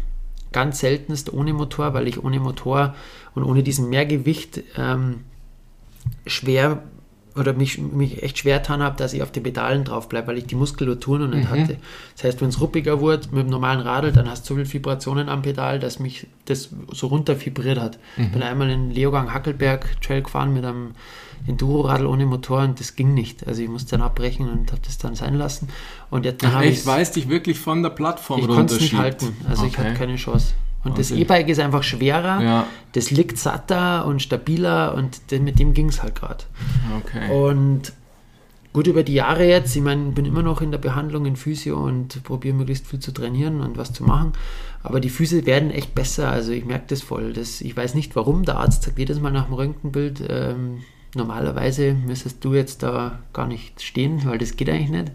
S2: Ganz seltenst ohne Motor, weil ich ohne Motor und ohne diesen Mehrgewicht ähm, schwer oder mich, mich echt schwer getan habe, dass ich auf den Pedalen drauf bleibe, weil ich die Muskulatur noch nicht hatte. Das heißt, wenn es ruppiger wurde mit dem normalen Radl, dann hast du so viele Vibrationen am Pedal, dass mich das so runter vibriert hat. Ich bin einmal in Leogang Hackelberg Trail gefahren mit einem Enduro-Radl ohne Motor und das ging nicht. Also ich musste dann abbrechen und habe das dann sein lassen. Und jetzt habe
S1: echt,
S2: ich's-
S1: weiß dich wirklich von der Plattform
S2: ich konnte es nicht halten. Also ich
S1: Okay.
S2: hatte keine Chance. Und das
S1: Wahnsinn.
S2: E-Bike ist einfach schwerer,
S1: Ja.
S2: das liegt satter und stabiler und mit dem ging es halt gerade.
S1: Okay.
S2: Und gut über die Jahre jetzt, ich meine, bin immer noch in der Behandlung in Physio und probiere möglichst viel zu trainieren und was zu machen. Aber die Füße werden echt besser, also ich merke das voll. Das, ich weiß nicht warum, der Arzt sagt jedes Mal nach dem Röntgenbild, ähm, normalerweise müsstest du jetzt da gar nicht stehen, weil das geht eigentlich nicht,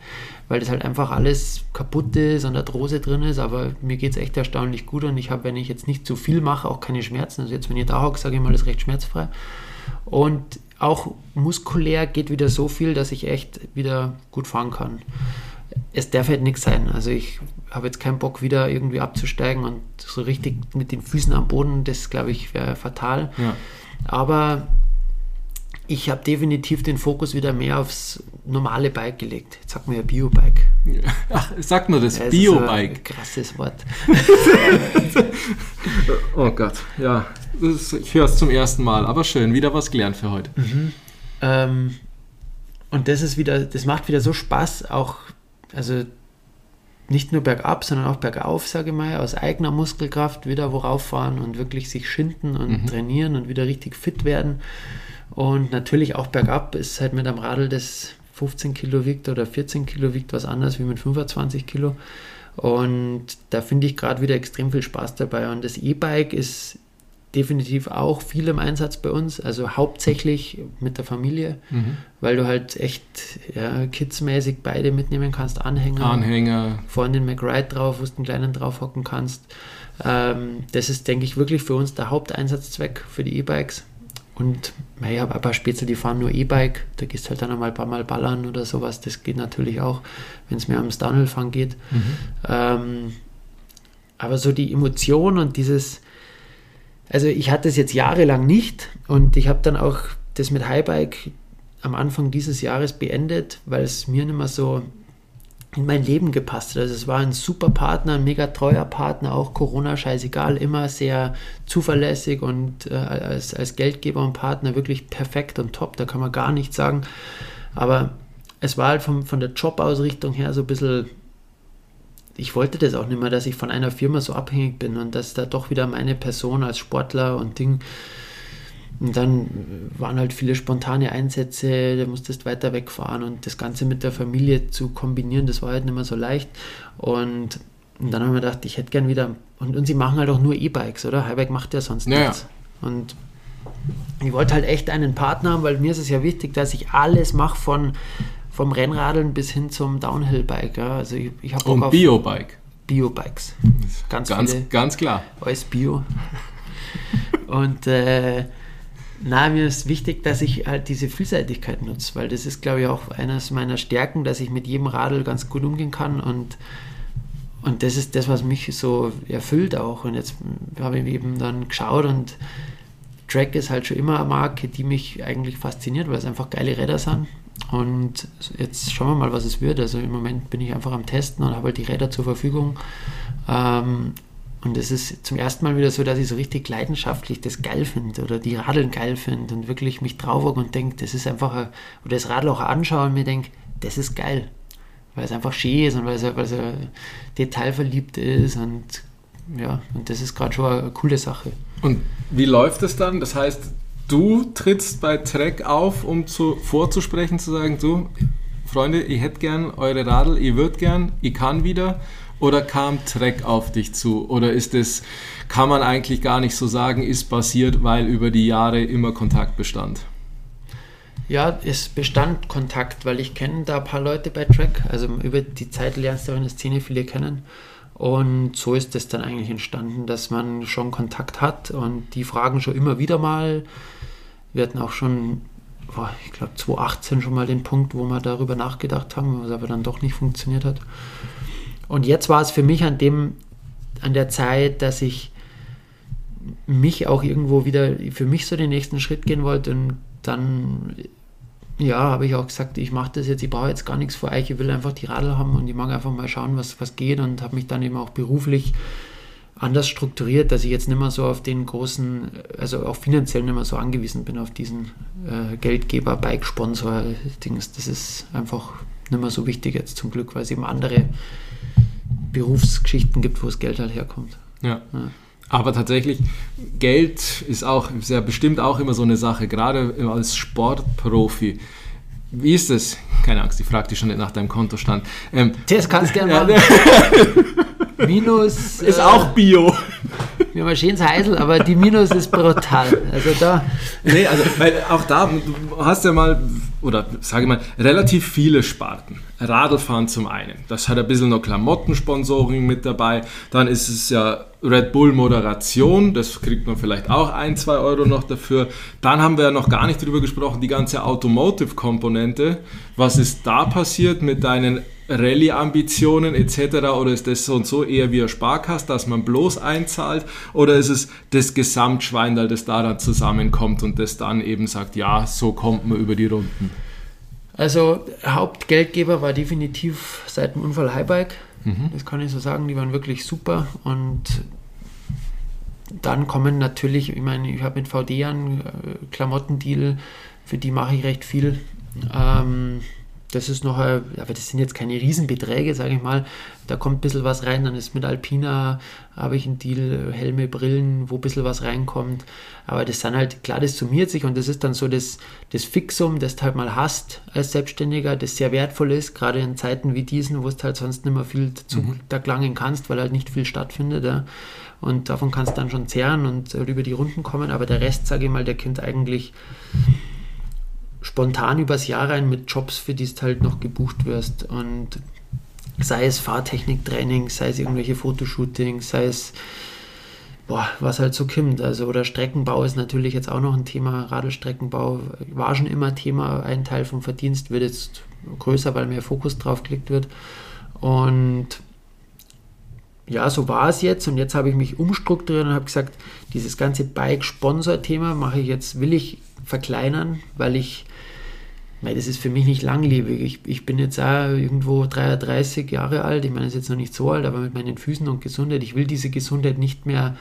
S2: weil das halt einfach alles kaputt ist und Arthrose drin ist, aber mir geht es echt erstaunlich gut und ich habe, wenn ich jetzt nicht zu viel mache, auch keine Schmerzen. Also jetzt, wenn ich da hocke, sage ich mal, ist recht schmerzfrei. Und auch muskulär geht wieder so viel, dass ich echt wieder gut fahren kann. Es darf halt nichts sein. Also ich habe jetzt keinen Bock, wieder irgendwie abzusteigen und so richtig mit den Füßen am Boden, das glaube ich wäre fatal.
S1: Ja.
S2: Aber ich habe definitiv den Fokus wieder mehr aufs normale Bike gelegt. Jetzt sagt man ja Biobike.
S1: Ach, sag nur das
S2: Ja,
S1: Biobike.
S2: krasses Wort.
S1: Oh Gott, ja. Das ist, ich höre es zum ersten Mal, aber schön, wieder was gelernt für heute.
S2: Ähm, und das ist wieder, das macht wieder so Spaß, auch, also nicht nur bergab, sondern auch bergauf, sage ich mal, aus eigener Muskelkraft wieder worauf fahren und wirklich sich schinden und trainieren und wieder richtig fit werden. Und natürlich auch bergab ist halt mit einem Radl, das 15 Kilo wiegt oder 14 Kilo wiegt, was anders wie mit 25 Kilo. Und da finde ich gerade wieder extrem viel Spaß dabei. Und das E-Bike ist definitiv auch viel im Einsatz bei uns, also hauptsächlich mit der Familie, weil du halt echt ja, kidsmäßig beide mitnehmen kannst, Anhänger,
S1: Anhänger.
S2: vorne den McRide drauf, wo du den kleinen drauf hocken kannst. Ähm, das ist, denke ich, wirklich für uns der Haupteinsatzzweck für die E-Bikes. Und ich habe ein paar Spätzle, die fahren nur E-Bike, da gehst halt dann einmal ein paar Mal ballern oder sowas, das geht natürlich auch, wenn es mehr ums Downhill-Fahren geht. Ähm, aber so die Emotion und dieses, also ich hatte es jetzt jahrelang nicht und ich habe dann auch das mit Highbike am Anfang dieses Jahres beendet, weil es mir nicht mehr so in mein Leben gepasst hat. Also es war ein super Partner, ein mega treuer Partner, auch Corona scheißegal, immer sehr zuverlässig und äh, als, als Geldgeber und Partner wirklich perfekt und top, da kann man gar nichts sagen. Aber es war halt vom, von der Jobausrichtung her so ein bisschen ich wollte das auch nicht mehr, dass ich von einer Firma so abhängig bin und dass da doch wieder meine Person als Sportler und Ding. Und dann waren halt viele spontane Einsätze, da musstest weiter wegfahren und das Ganze mit der Familie zu kombinieren, das war halt nicht mehr so leicht. Und, und dann haben wir gedacht, ich hätte gern wieder. Und, und sie machen halt auch nur E-Bikes, oder? Highbike macht ja sonst
S1: Ja,
S2: nichts. Und ich wollte halt echt einen Partner haben, weil mir ist es ja wichtig, dass ich alles mache von vom Rennradeln bis hin zum Downhill-Bike. Ja. Also ich, ich habe
S1: Und Biobike.
S2: Bio-Bikes. Ganz,
S1: Ganz,
S2: viele,
S1: ganz klar.
S2: alles Bio. Und äh, na, mir ist wichtig, dass ich halt diese Vielseitigkeit nutze, weil das ist, glaube ich, auch eines meiner Stärken, dass ich mit jedem Radl ganz gut umgehen kann und und das ist das, was mich so erfüllt auch. Und jetzt habe ich eben dann geschaut und Track ist halt schon immer eine Marke, die mich eigentlich fasziniert, weil es einfach geile Räder sind. Und jetzt schauen wir mal, was es wird. Also im Moment bin ich einfach am Testen und habe halt die Räder zur Verfügung. Ähm, und es ist zum ersten Mal wieder so, dass ich so richtig leidenschaftlich das geil finde oder die Radeln geil finde und wirklich mich drauf und denke, das ist einfach, ein, oder das Radl auch anschaue und mir denke, das ist geil. weil es einfach schön ist und weil es, weil es detailverliebt ist und ja, und das ist gerade schon eine coole Sache.
S1: Und wie läuft es dann? Das heißt, du trittst bei Trek auf, um zu, vorzusprechen, zu sagen, du, Freunde, ich hätte gern eure Radl, ich würde gern, ich kann wieder. Oder kam Trek auf dich zu? Oder ist es, kann man eigentlich gar nicht so sagen, ist passiert, weil über die Jahre immer Kontakt bestand?
S2: Ja, es bestand Kontakt, weil ich kenne da ein paar Leute bei Trek. Also über die Zeit lernst du auch in der Szene viele kennen. Und so ist es dann eigentlich entstanden, dass man schon Kontakt hat und die fragen schon immer wieder mal. Wir hatten auch schon, boah, ich glaube 2018 schon mal den Punkt, wo wir darüber nachgedacht haben, was aber dann doch nicht funktioniert hat. Und jetzt war es für mich an dem, an der Zeit, dass ich mich auch irgendwo wieder für mich so den nächsten Schritt gehen wollte und dann ja, habe ich auch gesagt, ich mache das jetzt, ich brauche jetzt gar nichts für euch, ich will einfach die Radl haben und ich mag einfach mal schauen, was, was geht und habe mich dann eben auch beruflich anders strukturiert, dass ich jetzt nicht mehr so auf den großen, also auch finanziell nicht mehr so angewiesen bin auf diesen äh, Geldgeber, Bike-Sponsor-Dings. Das ist einfach nicht mehr so wichtig jetzt zum Glück, weil es eben andere Berufsgeschichten gibt, wo das Geld halt herkommt.
S1: ja. ja. Aber tatsächlich, Geld ist auch sehr bestimmt auch immer so eine Sache, gerade als Sportprofi. Wie ist es? Keine Angst, ich frage dich schon nicht nach deinem Kontostand.
S2: Ähm, das kannst du gerne machen. Minus.
S1: Ist äh, auch Bio.
S2: Wir haben ein schönes Heisel, aber die Minus ist brutal. Also da.
S1: Nee, also, weil auch da, du hast ja mal, oder sage ich mal, relativ viele Sparten. Radlfahren zum einen. Das hat ein bisschen noch Klamottensponsoring mit dabei. Dann ist es ja Red Bull Moderation, das kriegt man vielleicht auch ein, zwei Euro noch dafür. Dann haben wir ja noch gar nicht drüber gesprochen, die ganze Automotive-Komponente. Was ist da passiert mit deinen Rallye-Ambitionen etc. Oder ist das so und so eher wie ein Sparkasse, dass man bloß einzahlt? Oder ist es das Gesamtschweindal, das da dann zusammenkommt und das dann eben sagt, ja, so kommt man über die Runden?
S2: Also Hauptgeldgeber war definitiv seit dem Unfall Highbike. Mhm. Das kann ich so sagen, die waren wirklich super und dann kommen natürlich, ich meine, ich habe mit VD einen äh, Klamottendeal, für die mache ich recht viel. Ähm, das ist noch, aber das sind jetzt keine Riesenbeträge, sage ich mal. Da kommt ein bisschen was rein, dann ist mit Alpina, habe ich einen Deal, Helme, Brillen, wo ein bisschen was reinkommt. Aber das sind halt, klar, das summiert sich und das ist dann so das, das Fixum, das du halt mal hast als Selbstständiger, das sehr wertvoll ist, gerade in Zeiten wie diesen, wo du halt sonst nicht mehr viel dazu mhm. da gelangen kannst, weil halt nicht viel stattfindet. Ja. Und davon kannst du dann schon zehren und über die Runden kommen, aber der Rest, sage ich mal, der kommt eigentlich spontan übers Jahr rein mit Jobs, für die du halt noch gebucht wirst. Und sei es Fahrtechniktraining, sei es irgendwelche Fotoshootings, sei es boah, was halt so kommt. Also, oder Streckenbau ist natürlich jetzt auch noch ein Thema. Radelstreckenbau war schon immer Thema. Ein Teil vom Verdienst wird jetzt größer, weil mehr Fokus drauf gelegt wird. Und ja, so war es jetzt. Und jetzt habe ich mich umstrukturiert und habe gesagt, dieses ganze Bike-Sponsor-Thema mache ich jetzt, will ich verkleinern, weil ich weil das ist für mich nicht langlebig. Ich, ich bin jetzt auch irgendwo 33 Jahre alt. Ich meine, das ist jetzt noch nicht so alt, aber mit meinen Füßen und Gesundheit, ich will diese Gesundheit nicht mehr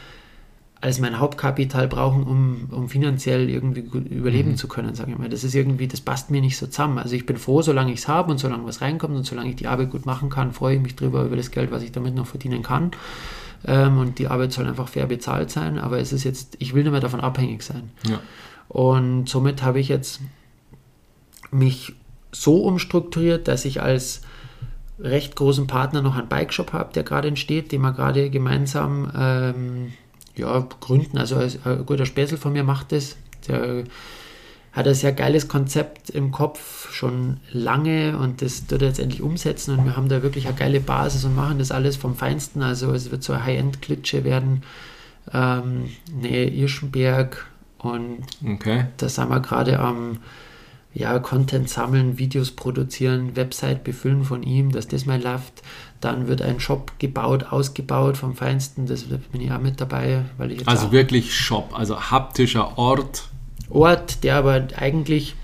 S2: als mein Hauptkapital brauchen, um, um finanziell irgendwie überleben mhm. zu können, sage ich mal. Das ist irgendwie, das passt mir nicht so zusammen. Also ich bin froh, solange ich es habe und solange was reinkommt und solange ich die Arbeit gut machen kann, freue ich mich drüber über das Geld, was ich damit noch verdienen kann. Ähm, und die Arbeit soll einfach fair bezahlt sein, aber es ist jetzt, ich will nicht mehr davon abhängig sein.
S1: Ja.
S2: Und somit habe ich jetzt mich so umstrukturiert, dass ich als recht großen Partner noch einen Bike-Shop habe, der gerade entsteht, den wir gerade gemeinsam ähm, ja, gründen. Also ein guter Späßel von mir macht das. Der hat ein sehr geiles Konzept im Kopf schon lange und das wird er jetzt endlich umsetzen und wir haben da wirklich eine geile Basis und machen das alles vom Feinsten. Also es wird so eine High-End-Klitsche werden, ähm, Nähe Irschenberg und
S1: okay.
S2: da sind wir gerade am ja, Content sammeln, Videos produzieren, Website befüllen von ihm, dass das mal läuft. Dann wird ein Shop gebaut, ausgebaut vom Feinsten, das bin ich auch mit dabei. Weil ich
S1: also wirklich Shop, also haptischer Ort.
S2: Ort, der aber eigentlich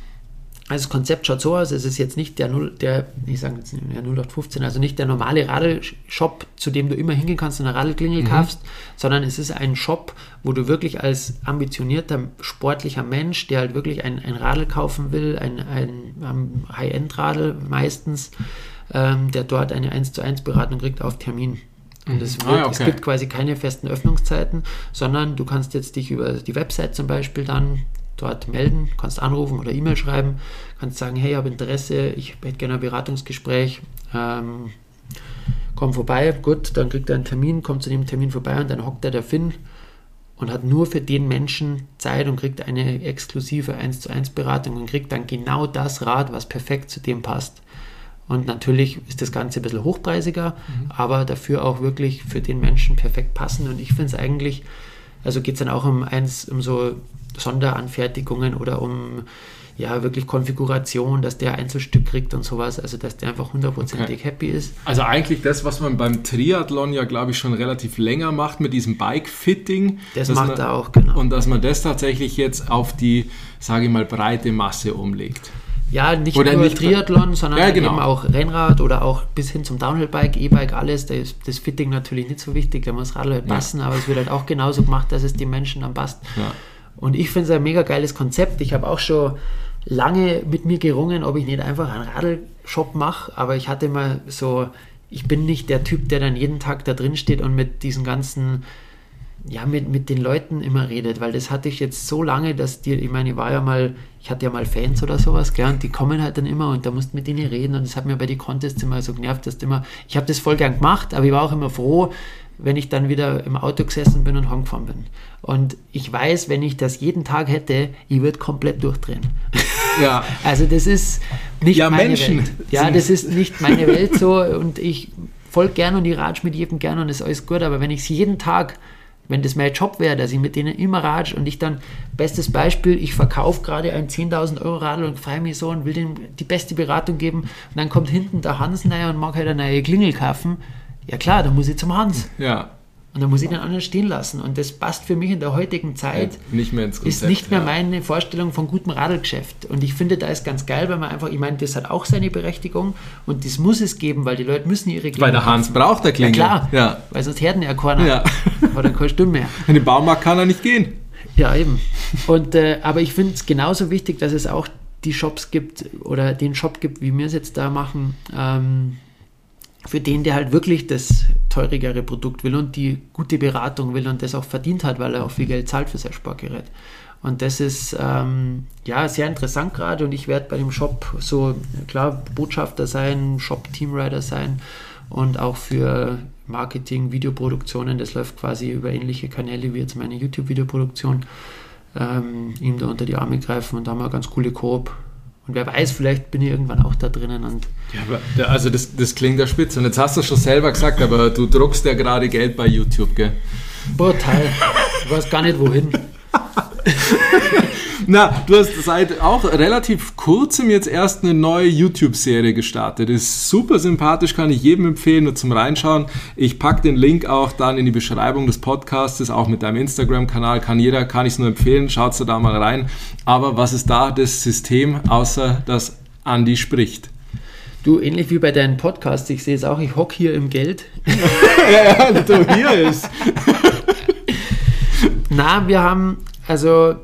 S2: also das Konzept schaut so aus, es ist jetzt nicht der, 0, der ich sage jetzt der 0815, also nicht der normale Radelshop, zu dem du immer hingehen kannst und eine Radelklingel mhm. kaufst, sondern es ist ein Shop, wo du wirklich als ambitionierter, sportlicher Mensch, der halt wirklich ein, ein Radl kaufen will, ein, ein, ein High-End-Radl meistens, ähm, der dort eine 1 zu 1 Beratung kriegt auf Termin. Und es,
S1: Ah,
S2: wird,
S1: ja, okay.
S2: es gibt quasi keine festen Öffnungszeiten, sondern du kannst jetzt dich über die Website zum Beispiel dann dort melden, kannst anrufen oder E-Mail schreiben, kannst sagen, hey, ich habe Interesse, ich hätte gerne ein Beratungsgespräch, ähm, komm vorbei, gut, dann kriegt er einen Termin, kommt zu dem Termin vorbei und dann hockt er der Finn und hat nur für den Menschen Zeit und kriegt eine exklusive 1 zu 1 Beratung und kriegt dann genau das Rad, was perfekt zu dem passt. Und natürlich ist das Ganze ein bisschen hochpreisiger, aber dafür auch wirklich für den Menschen perfekt passend. Und ich finde es eigentlich, also geht es dann auch um eins, um so Sonderanfertigungen oder um ja wirklich Konfiguration, dass der Einzelstück kriegt und sowas, also dass der einfach hundertprozentig
S1: Okay.
S2: happy ist.
S1: Also eigentlich das, was man beim Triathlon ja, glaube ich, schon relativ länger macht mit diesem Bike-Fitting.
S2: Das macht
S1: man,
S2: er auch, genau.
S1: Und dass man das tatsächlich jetzt auf die, sage ich mal, breite Masse umlegt.
S2: Ja, nicht
S1: Oder
S2: nur
S1: nicht-
S2: Triathlon, sondern
S1: Ja, genau.
S2: eben auch Rennrad oder auch bis hin zum Downhill-Bike, E-Bike, alles. Da ist das Fitting natürlich nicht so wichtig, da muss Radl halt
S1: Ja.
S2: passen, aber es wird halt auch genauso gemacht, dass es den Menschen dann passt.
S1: Ja.
S2: Und ich finde es ein mega geiles Konzept. Ich habe auch schon lange mit mir gerungen, ob ich nicht einfach einen Radl-Shop mache, aber ich hatte mal so, ich bin nicht der Typ, der dann jeden Tag da drin steht und mit diesen ganzen, ja, mit, mit den Leuten immer redet, weil das hatte ich jetzt so lange, dass die, ich meine, ich war ja mal, ich hatte ja mal Fans oder sowas, gell, und die kommen halt dann immer und da musst du mit denen reden und das hat mir bei den Contests immer so genervt, dass immer, ich habe das voll gern gemacht, aber ich war auch immer froh, wenn ich dann wieder im Auto gesessen bin und heimgefahren bin. Und ich weiß, wenn ich das jeden Tag hätte, ich würde komplett durchdrehen.
S1: Ja.
S2: Also das ist nicht
S1: Ja,
S2: meine
S1: Menschen
S2: Welt. Ja, das ist nicht meine Welt so und ich folge gern und ich ratsch mit jedem gern und ist alles gut, aber wenn ich es jeden Tag, wenn das mein Job wäre, dass ich mit denen immer ratsch und ich dann, bestes Beispiel, ich verkaufe gerade ein 10.000 Euro Radl und freue mich so und will dem die beste Beratung geben und dann kommt hinten der Hans rein und mag halt eine neue Klingel kaufen, ja klar, dann muss ich zum Hans
S1: Ja.
S2: Und dann muss ich den anderen stehen lassen und das passt für mich in der heutigen Zeit
S1: Nicht mehr ins Konzept.
S2: ist nicht mehr
S1: ja.
S2: meine Vorstellung von gutem Radlgeschäft. Und ich finde, da ist ganz geil, weil man einfach, ich meine, das hat auch seine Berechtigung und das muss es geben, weil die Leute müssen ihre Klingel
S1: Weil der Hans
S2: kaufen.
S1: braucht der
S2: Ja
S1: Klingel.
S2: klar,
S1: Ja.
S2: weil sonst hätten ja keiner.
S1: Ja.
S2: Oder keine Stimme mehr.
S1: In den Baumarkt kann er nicht gehen.
S2: Ja, eben. Und, äh, aber ich finde es genauso wichtig, dass es auch die Shops gibt oder den Shop gibt, wie wir es jetzt da machen, ähm, für den, der halt wirklich das teurigere Produkt will und die gute Beratung will und das auch verdient hat, weil er auch viel Geld zahlt für sein Sportgerät. Und das ist ähm, ja sehr interessant gerade und ich werde bei dem Shop so, klar, Botschafter sein, Shop-Teamrider sein und auch für Marketing, Videoproduktionen, das läuft quasi über ähnliche Kanäle wie jetzt meine YouTube-Videoproduktion, ähm, ihm da unter die Arme greifen und da haben wir ganz coole Koop. Und wer weiß, vielleicht bin ich irgendwann auch da drinnen und
S1: Ja, aber, also das, das klingt ja spitze. Und jetzt hast du schon selber gesagt, aber du druckst ja gerade Geld bei YouTube, gell?
S2: brutal. Ich weiß gar nicht wohin.
S1: Na, du hast seit auch relativ kurzem jetzt erst eine neue YouTube-Serie gestartet. Ist super sympathisch, kann ich jedem empfehlen, nur zum Reinschauen. Ich packe den Link auch dann in die Beschreibung des Podcasts, auch mit deinem Instagram-Kanal. Kann jeder, kann ich es nur empfehlen, schaut da mal rein. Aber was ist da das System, außer dass Andi spricht?
S2: Du, ähnlich wie bei deinen Podcasts, ich sehe es auch, ich hocke hier im Geld.
S1: ja, ja, du hier ist.
S2: Na, wir haben, also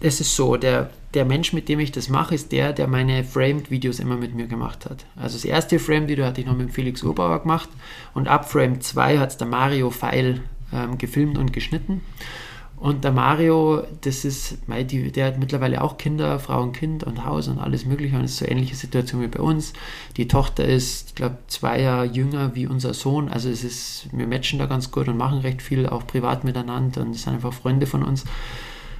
S2: es ist so, der, der Mensch, mit dem ich das mache, ist der, der meine Framed-Videos immer mit mir gemacht hat. Also das erste Framed-Video hatte ich noch mit Felix Urbauer gemacht und ab Frame 2 hat es der Mario Feil ähm, gefilmt und geschnitten. Und der Mario, das ist, der hat mittlerweile auch Kinder, Frau und Kind und Haus und alles Mögliche. Und ist so ähnliche Situation wie bei uns. Die Tochter ist, ich glaube, zwei Jahre jünger wie unser Sohn. Also es ist, wir matchen da ganz gut und machen recht viel, auch privat miteinander und sind einfach Freunde von uns.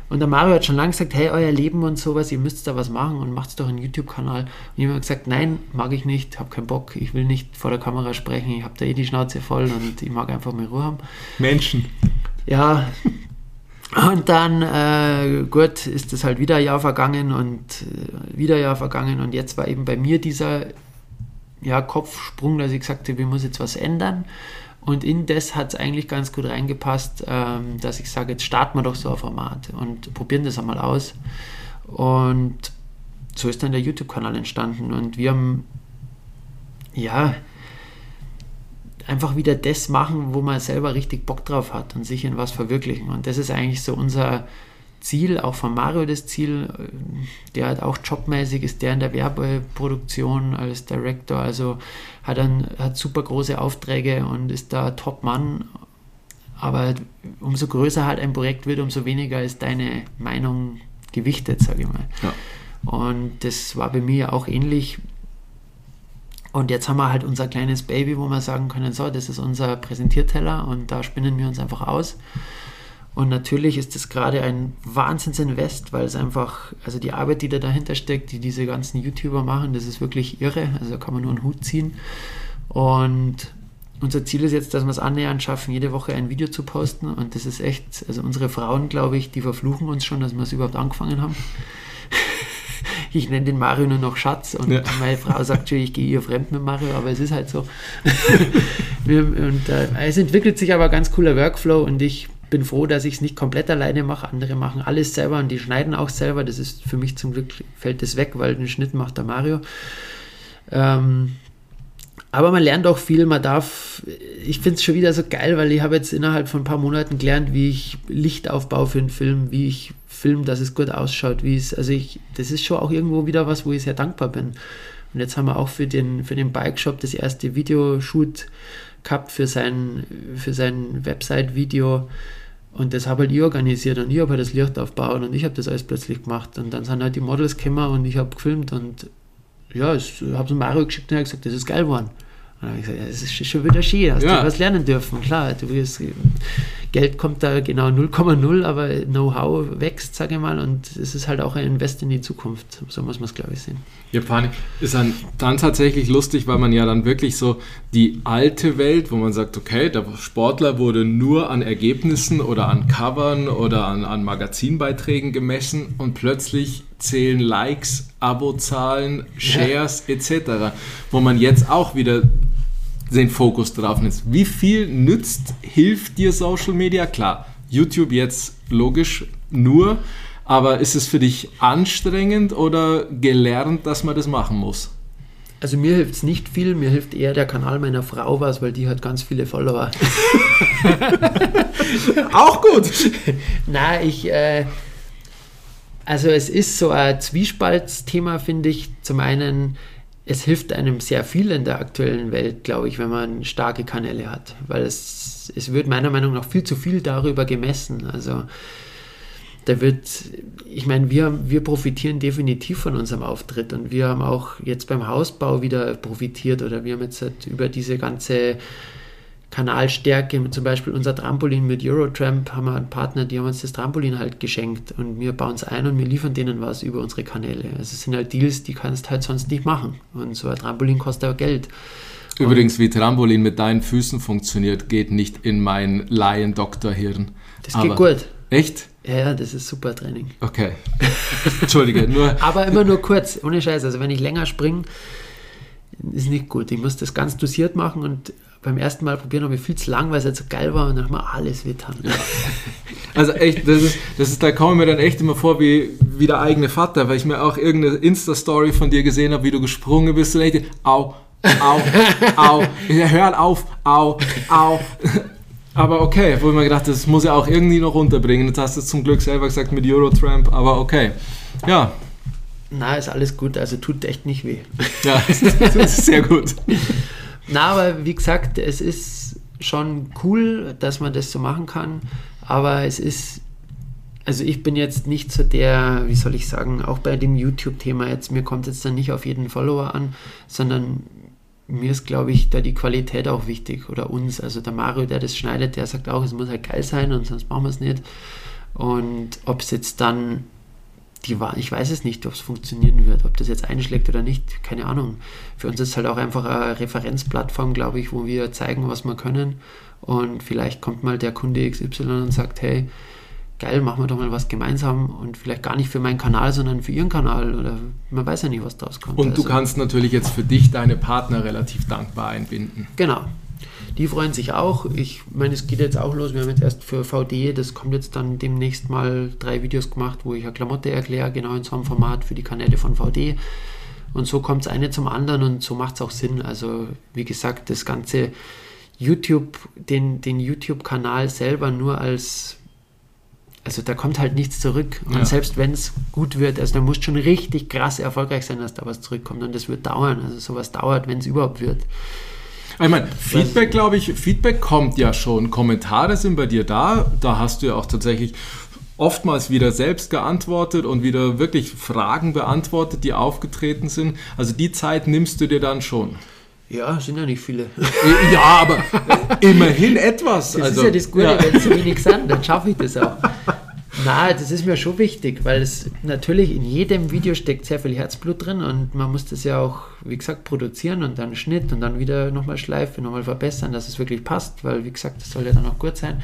S2: Und der Mario hat schon lange gesagt, hey, euer Leben und sowas, ihr müsst da was machen und macht doch einen YouTube-Kanal. Und ich habe gesagt, nein, mag ich nicht, habe keinen Bock, ich will nicht vor der Kamera sprechen, ich habe da eh die Schnauze voll und ich mag einfach mal Ruhe haben.
S1: Menschen.
S2: Ja, und dann, äh, gut, ist es halt wieder ein Jahr vergangen und äh, wieder ein Jahr vergangen und jetzt war eben bei mir dieser ja, Kopfsprung, dass ich gesagt habe, ich muss jetzt was ändern. Und in das hat es eigentlich ganz gut reingepasst, ähm, dass ich sage, jetzt starten wir doch so ein Format und probieren das einmal aus. Und so ist dann der YouTube-Kanal entstanden. Und wir haben, ja, einfach wieder das machen, wo man selber richtig Bock drauf hat und sich in was verwirklichen. Und das ist eigentlich so unser Ziel, auch von Mario das Ziel. Der hat auch jobmäßig, ist der in der Werbeproduktion als Director, also hat, ein, hat super große Aufträge und ist da Top-Mann. Aber umso größer halt ein Projekt wird, umso weniger ist deine Meinung gewichtet, sage ich mal. Ja. Und das war bei mir auch ähnlich. Und jetzt haben wir halt unser kleines Baby, wo wir sagen können, so, das ist unser Präsentierteller und da spinnen wir uns einfach aus. Und natürlich ist das gerade ein Wahnsinnsinvest, weil es einfach, also die Arbeit, die da dahinter steckt, die diese ganzen YouTuber machen, das ist wirklich irre. Also da kann man nur einen Hut ziehen. Und unser Ziel ist jetzt, dass wir es annähernd schaffen, jede Woche ein Video zu posten. Und das ist echt, also unsere Frauen, glaube ich, die verfluchen uns schon, dass wir es überhaupt angefangen haben. ich nenne den Mario nur noch Schatz und ja. meine Frau sagt schon, ich gehe ihr fremd mit Mario, aber es ist halt so. und äh, es entwickelt sich aber ein ganz cooler Workflow und ich bin froh, dass ich es nicht komplett alleine mache. Andere machen alles selber und die schneiden auch selber. Das ist für mich zum Glück, fällt das weg, weil den Schnitt macht der Mario. Ähm, aber man lernt auch viel, man darf, ich finde es schon wieder so geil, weil ich habe jetzt innerhalb von ein paar Monaten gelernt, wie ich Licht aufbaue für einen Film, wie ich film, dass es gut ausschaut, wie es, also ich, das ist schon auch irgendwo wieder was, wo ich sehr dankbar bin. Und jetzt haben wir auch für den, für den Bike Shop das erste Videoshoot gehabt für sein, für sein Website-Video. Und das habe halt ich organisiert und ich habe halt das Licht aufgebaut und ich habe das alles plötzlich gemacht. Und dann sind halt die Models gekommen und ich habe gefilmt und ja, ich habe es Mario geschickt und er hat gesagt, das ist geil geworden. Und dann habe ich gesagt, ja, das ist schon wieder schön, hast ja. du was lernen dürfen. Klar, du wirst, Geld kommt da genau 0,0, aber Know-how wächst, sage ich mal, und es ist halt auch ein Invest in die Zukunft. So muss man es, glaube ich, sehen.
S1: Japanik ist dann, dann tatsächlich lustig, weil man ja dann wirklich so die alte Welt, wo man sagt, okay, der Sportler wurde nur an Ergebnissen oder an Covern oder an, an Magazinbeiträgen gemessen und plötzlich zählen Likes, Abozahlen, Shares ja. etc., wo man jetzt auch wieder den Fokus drauf nimmt. Wie viel nützt, hilft dir Social Media? Klar, YouTube jetzt logisch nur, aber ist es für dich anstrengend oder gelernt, dass man das machen muss?
S2: Also mir hilft es nicht viel, mir hilft eher der Kanal meiner Frau was, weil die hat ganz viele Follower.
S1: Auch gut.
S2: Na, ich, äh, also es ist so ein Zwiespaltsthema, finde ich. Zum einen, es hilft einem sehr viel in der aktuellen Welt, glaube ich, wenn man starke Kanäle hat, weil es, es wird meiner Meinung nach viel zu viel darüber gemessen. Also da wird, ich meine, wir, wir profitieren definitiv von unserem Auftritt und wir haben auch jetzt beim Hausbau wieder profitiert oder wir haben jetzt halt über diese ganze Kanalstärke, zum Beispiel unser Trampolin mit Eurotramp, haben wir einen Partner, die haben uns das Trampolin halt geschenkt und wir bauen es ein und wir liefern denen was über unsere Kanäle. Also es sind halt Deals, die kannst du halt sonst nicht machen. Und so ein Trampolin kostet auch Geld.
S1: Übrigens, wie Trampolin mit deinen Füßen funktioniert, geht nicht in mein Laien-Doktor-Hirn.
S2: Das geht Aber gut.
S1: Echt?
S2: Ja, ja, das ist super Training.
S1: Okay. Entschuldige, nur.
S2: Aber immer nur kurz, ohne Scheiß. Also wenn ich länger springe, ist nicht gut. Ich muss das ganz dosiert machen und beim ersten Mal probieren habe ich viel zu lang, weil es halt so geil war und dann haben wir alles wittern. Ja.
S1: Also echt, das ist, das ist, da komme ich mir dann echt immer vor wie, wie der eigene Vater, weil ich mir auch irgendeine Insta-Story von dir gesehen habe, wie du gesprungen bist und echt, au, au, au, hör auf, au, au. Aber okay, wo ich mir gedacht das muss ja auch irgendwie noch runterbringen. Jetzt hast du es zum Glück selber gesagt mit Eurotramp, aber okay. Ja.
S2: Na, ist alles gut, also tut echt nicht weh.
S1: Ja, das ist sehr gut.
S2: Na, aber wie gesagt, es ist schon cool, dass man das so machen kann, aber es ist, also ich bin jetzt nicht so der, wie soll ich sagen, auch bei dem YouTube-Thema jetzt, mir kommt jetzt dann nicht auf jeden Follower an, sondern mir ist, glaube ich, da die Qualität auch wichtig oder uns. Also der Mario, der das schneidet, der sagt auch, es muss halt geil sein und sonst machen wir es nicht. Und ob es jetzt dann die war, ich weiß es nicht, ob es funktionieren wird, ob das jetzt einschlägt oder nicht, keine Ahnung. Für uns ist es halt auch einfach eine Referenzplattform, glaube ich, wo wir zeigen, was wir können. Und vielleicht kommt mal der Kunde XY und sagt, hey, geil, machen wir doch mal was gemeinsam und vielleicht gar nicht für meinen Kanal, sondern für ihren Kanal oder man weiß ja nicht, was daraus kommt.
S1: Und du also, kannst natürlich jetzt für dich deine Partner relativ dankbar einbinden.
S2: Genau. Die freuen sich auch. Ich meine, es geht jetzt auch los. Wir haben jetzt erst für VD, das kommt jetzt dann demnächst mal drei Videos gemacht, wo ich eine Klamotte erkläre, genau in so einem Format für die Kanäle von VD. Und so kommt es eine zum anderen und so macht es auch Sinn. Also, wie gesagt, das ganze YouTube, den, den YouTube-Kanal selber nur als also da kommt halt nichts zurück. Und ja. selbst wenn es gut wird, also da muss schon richtig krass erfolgreich sein, dass da was zurückkommt. Und das wird dauern. Also sowas dauert, wenn es überhaupt wird.
S1: Ich meine, Feedback, glaube ich, Feedback kommt ja schon. Kommentare sind bei dir da. Da hast du ja auch tatsächlich oftmals wieder selbst geantwortet und wieder wirklich Fragen beantwortet, die aufgetreten sind. Also die Zeit nimmst du dir dann schon.
S2: Ja, sind ja nicht viele.
S1: Ja, aber immerhin etwas.
S2: Das also, ist ja das Gute, ja. wenn es wenig sind, dann schaffe ich das auch. Na, das ist mir schon wichtig, weil es natürlich in jedem Video steckt sehr viel Herzblut drin und man muss das ja auch, wie gesagt, produzieren und dann Schnitt und dann wieder nochmal Schleife, nochmal verbessern, dass es wirklich passt, weil wie gesagt, das soll ja dann auch gut sein.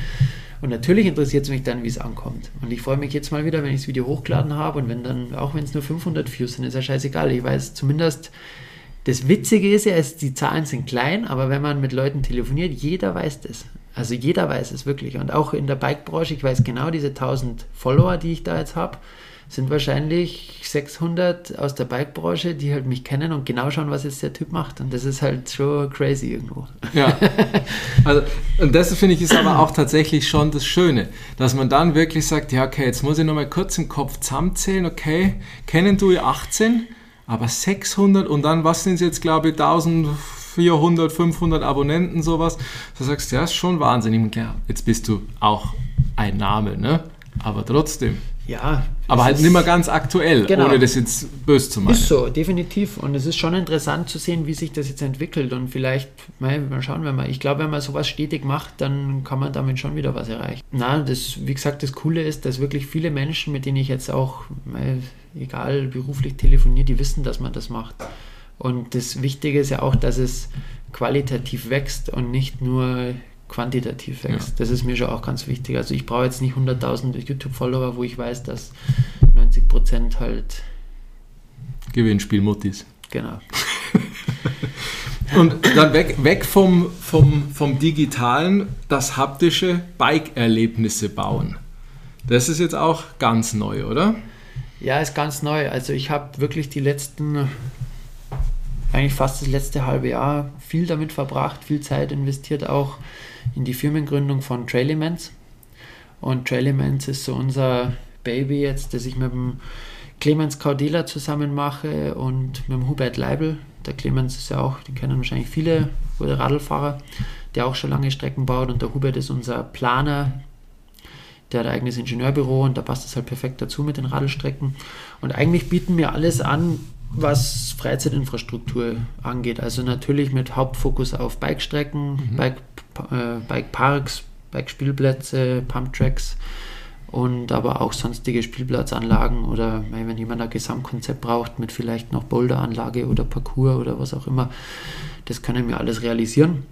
S2: Und natürlich interessiert es mich dann, wie es ankommt. Und ich freue mich jetzt mal wieder, wenn ich das Video hochgeladen habe und wenn dann, auch wenn es nur 500 Views sind, ist ja scheißegal. Ich weiß zumindest, das Witzige ist ja, die Zahlen sind klein, aber wenn man mit Leuten telefoniert, jeder weiß das. Also jeder weiß es wirklich. Und auch in der Bike-Branche, ich weiß genau, diese 1000 Follower, die ich da jetzt habe, sind wahrscheinlich 600 aus der Bike-Branche, die halt mich kennen und genau schauen, was jetzt der Typ macht. Und das ist halt schon crazy irgendwo.
S1: Ja. Also, und das finde ich ist aber auch tatsächlich schon das Schöne, dass man dann wirklich sagt, ja, okay, jetzt muss ich nochmal kurz im Kopf zusammenzählen, okay, kennen du 18, aber 600 und dann, was sind es jetzt, glaube ich, 1000 400, 500 Abonnenten, sowas. Du sagst, ja, ist schon wahnsinnig. Ja, jetzt bist du auch ein Name, ne? Aber trotzdem.
S2: Ja.
S1: Aber halt nicht mehr ganz aktuell, genau. ohne das jetzt böse zu machen.
S2: Ist so, definitiv. Und es ist schon interessant zu sehen, wie sich das jetzt entwickelt. Und vielleicht, mal schauen wir mal. Ich glaube, wenn man sowas stetig macht, dann kann man damit schon wieder was erreichen. Na, das, wie gesagt, das Coole ist, dass wirklich viele Menschen, mit denen ich jetzt auch, mal, egal, beruflich telefoniere, die wissen, dass man das macht. Und das Wichtige ist ja auch, dass es qualitativ wächst und nicht nur quantitativ wächst. Ja. Das ist mir schon auch ganz wichtig. Also ich brauche jetzt nicht 100.000 YouTube-Follower, wo ich weiß, dass 90% halt
S1: Gewinnspielmuttis.
S2: Genau.
S1: und dann weg, weg vom, vom, vom Digitalen, das haptische Bike-Erlebnisse bauen. Das ist jetzt auch ganz neu, oder?
S2: Ja, ist ganz neu. Also ich habe wirklich die letzten eigentlich fast das letzte halbe Jahr viel damit verbracht, viel Zeit investiert auch in die Firmengründung von Trailiments. Und Trailiments ist so unser Baby jetzt, das ich mit dem Clemens Caudela zusammen mache und mit dem Hubert Leibel. Der Clemens ist ja auch, die kennen wahrscheinlich viele, wurde Radlfahrer, der auch schon lange Strecken baut und der Hubert ist unser Planer, der hat ein eigenes Ingenieurbüro und da passt es halt perfekt dazu mit den Radlstrecken. Und eigentlich bieten wir alles an, was Freizeitinfrastruktur angeht. Also natürlich mit Hauptfokus auf Bikestrecken, mhm. Bike, äh, Bikeparks, Bikespielplätze, Pumptracks und aber auch sonstige Spielplatzanlagen oder wenn jemand ein Gesamtkonzept braucht mit vielleicht noch Boulderanlage oder Parcours oder was auch immer, das können wir alles realisieren.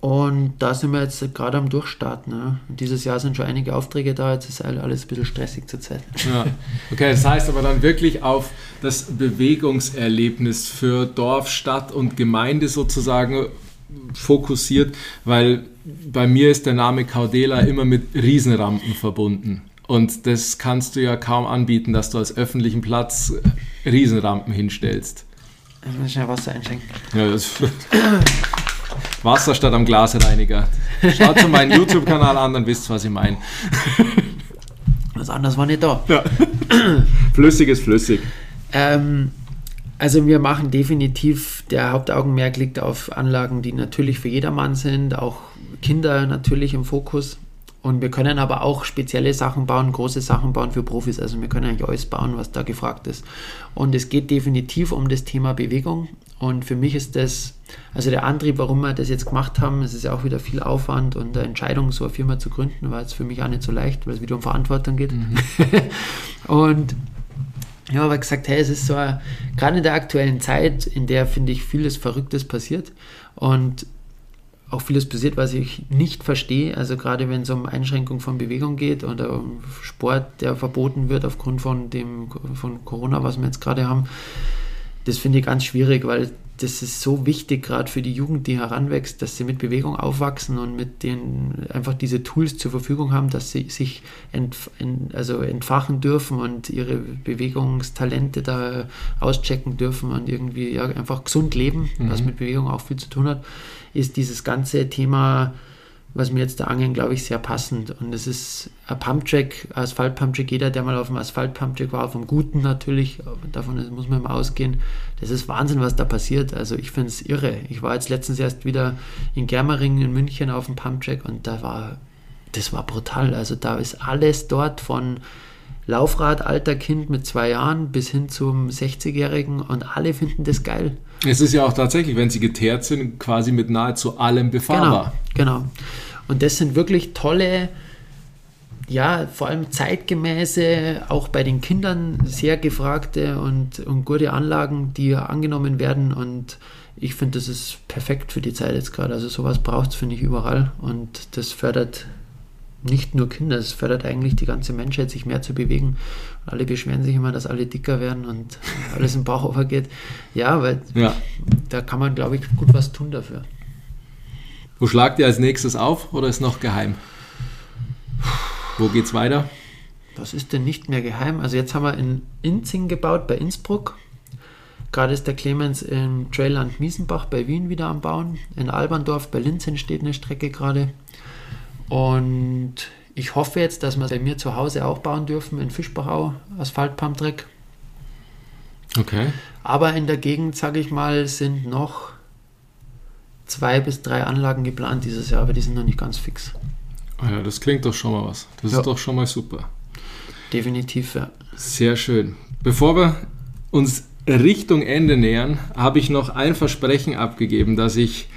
S2: Und da sind wir jetzt gerade am Durchstarten. Ne? Dieses Jahr sind schon einige Aufträge da, jetzt ist alles ein bisschen stressig zur Zeit.
S1: Ja. Okay, das heißt aber dann wirklich auf das Bewegungserlebnis für Dorf, Stadt und Gemeinde sozusagen fokussiert, weil bei mir ist der Name Caudela immer mit Riesenrampen verbunden. Und das kannst du ja kaum anbieten, dass du als öffentlichen Platz Riesenrampen hinstellst.
S2: Ich muss schnell Wasser einschenken.
S1: Ja, das Wasser statt am Glasreiniger. Schaut zu meinen YouTube-Kanal an, dann wisst ihr, was ich meine.
S2: Was anderes war nicht da. Ja.
S1: flüssig ist flüssig.
S2: Ähm, also wir machen definitiv, der Hauptaugenmerk liegt auf Anlagen, die natürlich für jedermann sind, auch Kinder natürlich im Fokus. Und wir können aber auch spezielle Sachen bauen, große Sachen bauen für Profis. Also wir können eigentlich alles bauen, was da gefragt ist. Und es geht definitiv um das Thema Bewegung. Und für mich ist das, also der Antrieb, warum wir das jetzt gemacht haben, es ist ja auch wieder viel Aufwand und eine Entscheidung, so eine Firma zu gründen, war jetzt für mich auch nicht so leicht, weil es wieder um Verantwortung geht. Mhm. und ja, aber gesagt, hey, es ist so, gerade in der aktuellen Zeit, in der, finde ich, vieles Verrücktes passiert. Und auch vieles passiert, was ich nicht verstehe. Also gerade wenn es um Einschränkung von Bewegung geht oder um Sport, der verboten wird aufgrund von dem von Corona, was wir jetzt gerade haben, das finde ich ganz schwierig, weil das ist so wichtig, gerade für die Jugend, die heranwächst, dass sie mit Bewegung aufwachsen und mit denen einfach diese Tools zur Verfügung haben, dass sie sich entf also entfachen dürfen und ihre Bewegungstalente da auschecken dürfen und irgendwie ja, einfach gesund leben, mhm. was mit Bewegung auch viel zu tun hat, ist dieses ganze Thema was mir jetzt da angeln, glaube ich, sehr passend. Und es ist ein Pumptrack, Asphalt-Pumptrack. Jeder, der mal auf dem Asphalt-Pumptrack war, vom Guten natürlich, davon muss man immer ausgehen. Das ist Wahnsinn, was da passiert. Also ich finde es irre. Ich war jetzt letztens erst wieder in Germering in München auf dem Pumptrack und da war, das war brutal. Also da ist alles dort von Laufrad, alter Kind mit zwei Jahren bis hin zum 60-Jährigen und alle finden das geil.
S1: Es ist ja auch tatsächlich, wenn sie geteert sind, quasi mit nahezu allem befahrbar.
S2: Genau, genau. Und das sind wirklich tolle, ja, vor allem zeitgemäße, auch bei den Kindern sehr gefragte und, und gute Anlagen, die angenommen werden. Und ich finde, das ist perfekt für die Zeit jetzt gerade. Also sowas braucht es, finde ich, überall. Und das fördert nicht nur Kinder, es fördert eigentlich die ganze Menschheit, sich mehr zu bewegen. Alle beschweren sich immer, dass alle dicker werden und alles im Bauch overgeht. Ja, weil ja. da kann man, glaube ich, gut was tun dafür.
S1: Wo schlagt ihr als nächstes auf oder ist noch geheim? Wo geht's weiter?
S2: Was ist denn nicht mehr geheim? Also jetzt haben wir in Inzing gebaut bei Innsbruck. Gerade ist der Clemens im Trailland Miesenbach bei Wien wieder am Bauen. In Alberndorf bei Linz entsteht eine Strecke gerade. Und ich hoffe jetzt, dass wir bei mir zu Hause auch bauen dürfen in Fischbachau, Asphaltpumptrack.
S1: Okay.
S2: Aber in der Gegend, sage ich mal, sind noch zwei bis drei Anlagen geplant dieses Jahr, aber die sind noch nicht ganz fix.
S1: Ah ja, das klingt doch schon mal was. Das ja. ist doch schon mal super.
S2: Definitiv, ja.
S1: Sehr schön. Bevor wir uns Richtung Ende nähern, habe ich noch ein Versprechen abgegeben, dass ich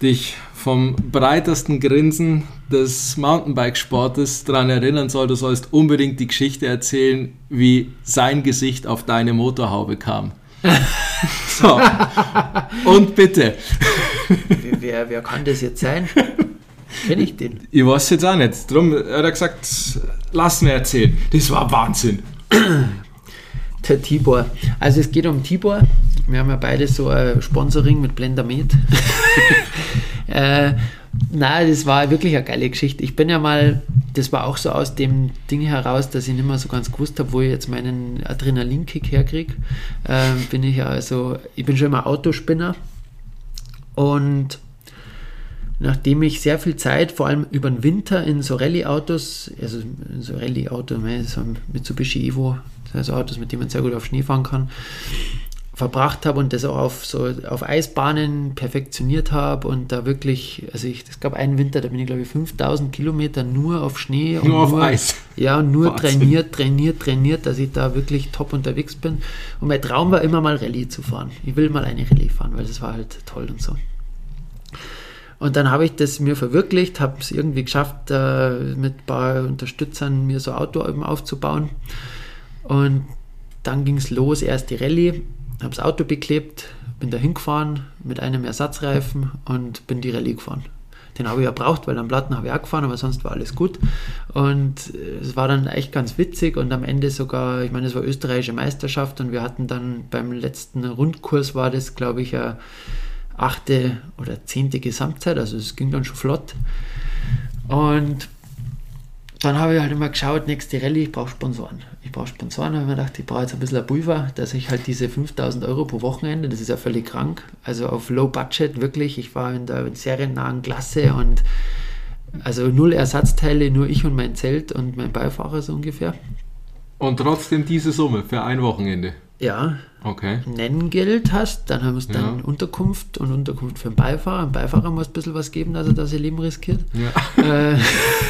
S1: dich vom breitesten Grinsen des Mountainbike-Sportes daran erinnern soll, du sollst unbedingt die Geschichte erzählen, wie sein Gesicht auf deine Motorhaube kam. so. Und bitte.
S2: Wer, wer kann das jetzt sein? Kenne ich den?
S1: Ich weiß jetzt auch nicht. Darum hat er gesagt, lass mir erzählen. Das war Wahnsinn.
S2: Der Tibor. Also es geht um Tibor. Wir haben ja beide so ein Sponsoring mit Blendermed. äh, na, das war wirklich eine geile Geschichte. Ich bin ja mal, das war auch so aus dem Ding heraus, dass ich nicht mehr so ganz gewusst habe, wo ich jetzt meinen Adrenalinkick herkriege. Äh, bin ich ja also, ich bin schon immer Autospinner und nachdem ich sehr viel Zeit, vor allem über den Winter in so Rallye-Autos, also so Rallye-Auto, so Mitsubishi Evo, also Autos, mit denen man sehr gut auf Schnee fahren kann, verbracht habe und das auch auf so auf Eisbahnen perfektioniert habe und da wirklich, also ich, es gab einen Winter, da bin ich glaube ich 5000 Kilometer nur auf Schnee
S1: nur auf nur, Eis.
S2: Ja, und nur Wahnsinn. trainiert, trainiert, trainiert, dass ich da wirklich top unterwegs bin. Und mein Traum war immer mal Rallye zu fahren. Ich will mal eine Rallye fahren, weil das war halt toll und so. Und dann habe ich das mir verwirklicht, habe es irgendwie geschafft, äh, mit ein paar Unterstützern mir so Auto aufzubauen. Und dann ging es los, erst die Rallye habe das Auto beklebt, bin da hingefahren mit einem Ersatzreifen und bin die Rallye gefahren. Den habe ich ja braucht, weil am Platten habe ich auch gefahren, aber sonst war alles gut. Und es war dann echt ganz witzig und am Ende sogar, ich meine, es war österreichische Meisterschaft und wir hatten dann beim letzten Rundkurs war das, glaube ich, eine achte oder zehnte Gesamtzeit, also es ging dann schon flott. Und dann habe ich halt immer geschaut, nächste Rallye, ich brauche Sponsoren. Ich brauche Sponsoren, habe ich mir gedacht, ich brauche jetzt ein bisschen ein Pulver, dass ich halt diese 5000 Euro pro Wochenende, das ist ja völlig krank, also auf Low Budget wirklich, ich war in der seriennahen Klasse und also null Ersatzteile, nur ich und mein Zelt und mein Beifahrer so ungefähr.
S1: Und trotzdem diese Summe für ein Wochenende?
S2: Ja.
S1: Okay.
S2: Nennengeld hast, dann haben wir dann ja. Unterkunft und Unterkunft für den Beifahrer. Ein Beifahrer muss ein bisschen was geben, dass er da sein Leben riskiert. Ja. Äh,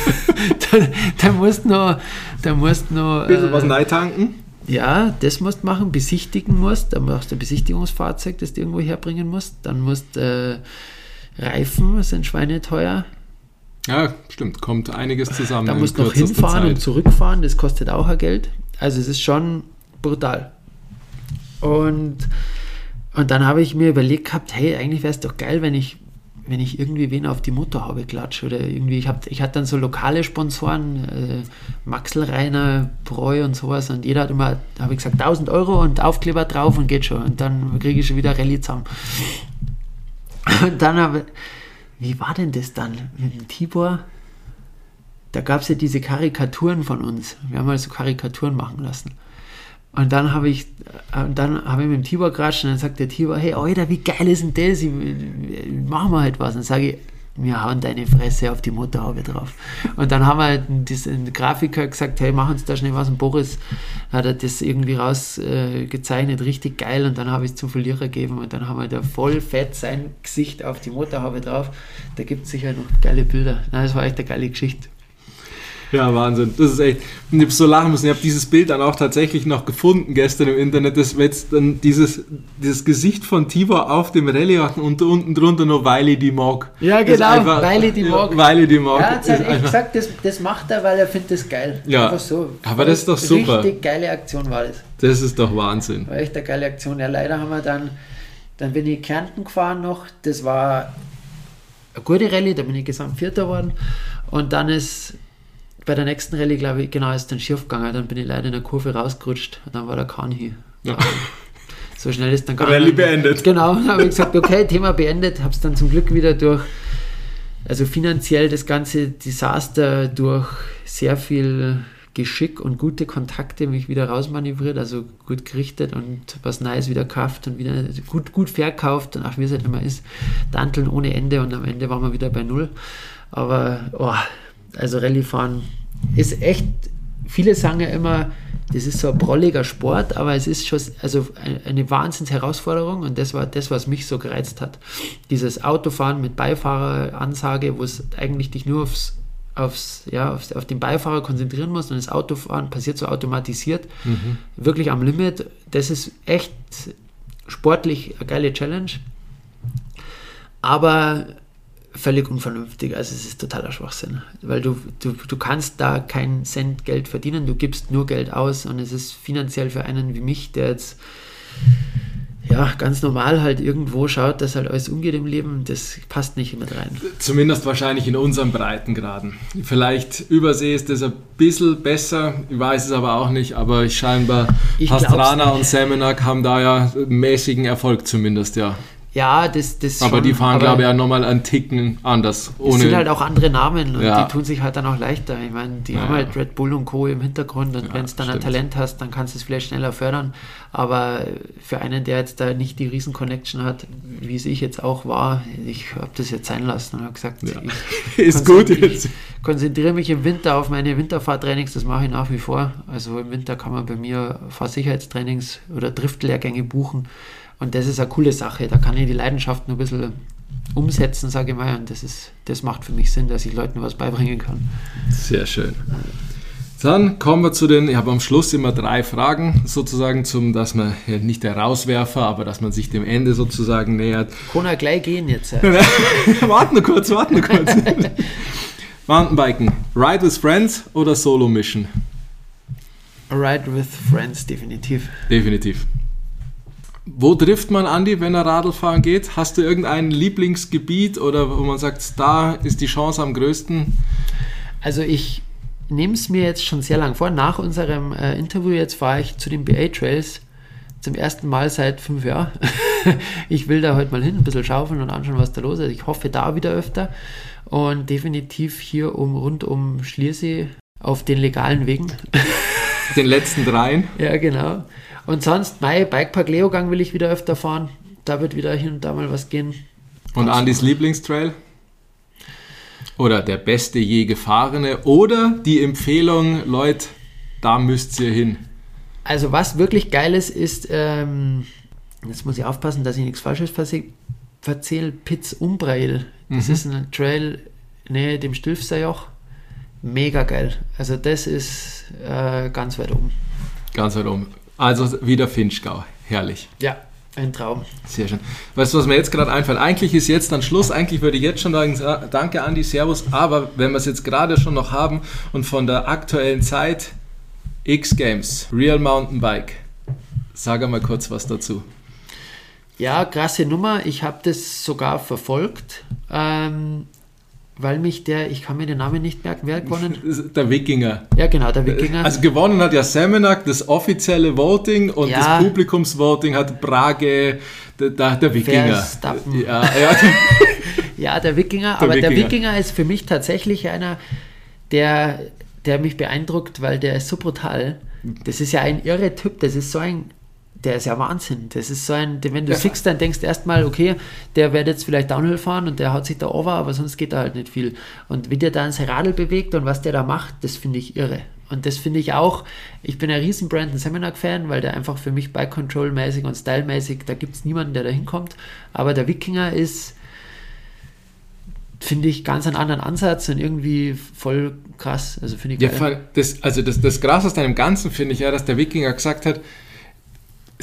S2: dann, dann musst du noch. Dann musst noch
S1: ein bisschen äh, was neu tanken.
S2: Ja, das musst du machen, besichtigen musst, dann machst du ein Besichtigungsfahrzeug, das du irgendwo herbringen musst, dann musst äh, Reifen, sind schweineteuer.
S1: Ja, stimmt, kommt einiges zusammen.
S2: Da musst du noch hinfahren Zeit. und zurückfahren, das kostet auch ein Geld. Also es ist schon brutal. Und, und dann habe ich mir überlegt gehabt, hey, eigentlich wäre es doch geil, wenn ich, wenn ich irgendwie wen auf die Motorhaube klatsche. Oder irgendwie, ich, hab, ich hatte dann so lokale Sponsoren, äh, Maxel Rainer, Breu und sowas. Und jeder hat immer, habe ich gesagt, 1000 Euro und Aufkleber drauf und geht schon. Und dann kriege ich schon wieder Rallye zusammen. Und dann habe wie war denn das dann mit dem Tibor? Da gab es ja diese Karikaturen von uns. Wir haben mal so Karikaturen machen lassen. Und dann habe ich, äh, dann habe ich mit dem Tibor geratscht und dann sagt der Tibor, hey, Alter, wie geil ist denn das? Machen wir halt was. Und dann sage ich, wir hauen deine Fresse auf die Motorhaube drauf. Und dann haben wir diesen Grafiker gesagt, hey, mach uns da schnell was. Und Boris hat er das irgendwie rausgezeichnet, äh, richtig geil. Und dann habe ich es zum Verlierer gegeben und dann haben wir da voll fett sein Gesicht auf die Motorhaube drauf. Da gibt es sicher noch geile Bilder. Na, das war echt eine geile Geschichte.
S1: Ja, Wahnsinn. Das ist echt. Ich habe so lachen müssen. Ich habe dieses Bild dann auch tatsächlich noch gefunden gestern im Internet. Das jetzt dann dieses, dieses Gesicht von Tibor auf dem Rallye und unten drunter nur Wiley die Mog.
S2: Ja, genau. Einfach, Wiley die Mog.
S1: Wiley die Mog.
S2: Ja, hat halt echt gesagt, das, das macht er, weil er findet das geil.
S1: Ja. Einfach so. Aber das ist doch super.
S2: Richtig geile Aktion war das.
S1: Das ist doch Wahnsinn.
S2: War echt eine geile Aktion. Ja, leider haben wir dann, dann bin ich Kärnten gefahren noch. Das war eine gute Rallye, da bin ich gesamt Vierter geworden. Und dann ist bei der nächsten Rallye, glaube ich, genau, ist dann schief gegangen. Dann bin ich leider in der Kurve rausgerutscht und dann war der Kahn hier. Ja. So schnell ist dann
S1: gar Rallye beendet.
S2: Genau, dann habe ich gesagt, okay, Thema beendet. Habe es dann zum Glück wieder durch, also finanziell das ganze Desaster durch sehr viel Geschick und gute Kontakte mich wieder rausmanövriert, also gut gerichtet und was Neues wieder kauft und wieder gut, gut verkauft und auch wie es halt immer ist, Danteln ohne Ende und am Ende waren wir wieder bei Null. Aber oh, also Rallye-Fahren ist echt, viele sagen ja immer, das ist so ein brolliger Sport, aber es ist schon also eine Wahnsinnsherausforderung und das war das, was mich so gereizt hat. Dieses Autofahren mit Beifahreransage, wo es eigentlich dich nur aufs, aufs, ja, aufs, auf den Beifahrer konzentrieren musst und das Autofahren passiert so automatisiert, mhm. wirklich am Limit. Das ist echt sportlich eine geile Challenge. Aber völlig unvernünftig. Also es ist totaler Schwachsinn, weil du, du, du kannst da keinen Cent Geld verdienen, du gibst nur Geld aus und es ist finanziell für einen wie mich, der jetzt ja, ganz normal halt irgendwo schaut, dass halt alles umgeht im Leben, das passt nicht mit rein.
S1: Zumindest wahrscheinlich in unseren Breitengraden. Vielleicht übersee ist das ein bisschen besser, ich weiß es aber auch nicht, aber scheinbar ich Pastrana und Semenak haben da ja mäßigen Erfolg zumindest, ja.
S2: Ja, das, das
S1: Aber schon, die fahren, glaube ich, ja nochmal einen Ticken anders.
S2: Ohne, es sind halt auch andere Namen und ja. die tun sich halt dann auch leichter. Ich meine, die ja, haben halt Red Bull und Co. im Hintergrund und ja, wenn es dann stimmt. ein Talent hast, dann kannst du es vielleicht schneller fördern. Aber für einen, der jetzt da nicht die Riesen-Connection hat, wie es ich jetzt auch war, ich habe das jetzt sein lassen und habe gesagt,
S1: ich ist gut
S2: jetzt. konzentriere mich im Winter auf meine Winterfahrtrainings, das mache ich nach wie vor. Also im Winter kann man bei mir Fahrsicherheitstrainings oder Driftlehrgänge buchen und das ist eine coole Sache. Da kann ich die Leidenschaft nur ein bisschen umsetzen, sage ich mal. Und das, ist, das macht für mich Sinn, dass ich Leuten was beibringen kann.
S1: Sehr schön. Dann kommen wir zu den, ich habe am Schluss immer drei Fragen sozusagen zum, dass man ja nicht der Rauswerfer, aber dass man sich dem Ende sozusagen nähert.
S2: Kann er gleich gehen jetzt.
S1: warten nur kurz, warten nur kurz. Mountainbiken, Ride with Friends oder Solo Mission?
S2: Ride with Friends, definitiv.
S1: Definitiv. Wo trifft man Andi, wenn er Radlfahren geht? Hast du irgendein Lieblingsgebiet oder wo man sagt, da ist die Chance am größten?
S2: Also ich nehme es mir jetzt schon sehr lang vor. Nach unserem äh, Interview jetzt fahre ich zu den BA Trails zum ersten Mal seit fünf Jahren. ich will da heute mal hin, ein bisschen schaufeln und anschauen, was da los ist. Ich hoffe da wieder öfter und definitiv hier um rund um Schliersee auf den legalen Wegen.
S1: Den letzten dreien?
S2: ja, genau. Und sonst, mein Bikepark Leogang will ich wieder öfter fahren. Da wird wieder hin und da mal was gehen.
S1: Und Andys Lieblingstrail? Oder der beste je gefahrene? Oder die Empfehlung, Leute, da müsst ihr hin?
S2: Also, was wirklich geil ist, ist, ähm, jetzt muss ich aufpassen, dass ich nichts Falsches erzähle, Pitz Umbrail. Das mhm. ist ein Trail nähe dem Stilfserjoch. Mega geil. Also, das ist äh, ganz weit oben.
S1: Ganz weit oben. Also wieder Finchgau. Herrlich.
S2: Ja, ein Traum.
S1: Sehr schön. Weißt du, was mir jetzt gerade einfällt? Eigentlich ist jetzt dann Schluss. Eigentlich würde ich jetzt schon sagen, danke Andi, Servus. Aber wenn wir es jetzt gerade schon noch haben und von der aktuellen Zeit, X-Games, Real Mountainbike. Sag mal kurz was dazu.
S2: Ja, krasse Nummer. Ich habe das sogar verfolgt. Ähm, weil mich der, ich kann mir den Namen nicht merken, wer gewonnen?
S1: Der Wikinger.
S2: Ja, genau, der Wikinger.
S1: Also gewonnen hat ja Semenak, das offizielle Voting und ja. das Publikumsvoting hat Brage, der, der Wikinger.
S2: Verstappen. Ja, ja. ja, der Wikinger, der aber Wikinger. der Wikinger ist für mich tatsächlich einer, der, der mich beeindruckt, weil der ist so brutal. Das ist ja ein irre Typ, das ist so ein der ist ja Wahnsinn. Das ist so ein, wenn du ja. siehst, dann denkst du erstmal, okay, der wird jetzt vielleicht Downhill fahren und der haut sich da over, aber sonst geht da halt nicht viel. Und wie der da ins Radl bewegt und was der da macht, das finde ich irre. Und das finde ich auch, ich bin ein riesen Brandon Seminack-Fan, weil der einfach für mich Bike-Control-mäßig und Style-mäßig, da gibt es niemanden, der da hinkommt. Aber der Wikinger ist, finde ich, ganz einen anderen Ansatz und irgendwie voll krass. Also finde ich
S1: ja, das, Also das, das Krass aus deinem Ganzen finde ich ja, dass der Wikinger gesagt hat,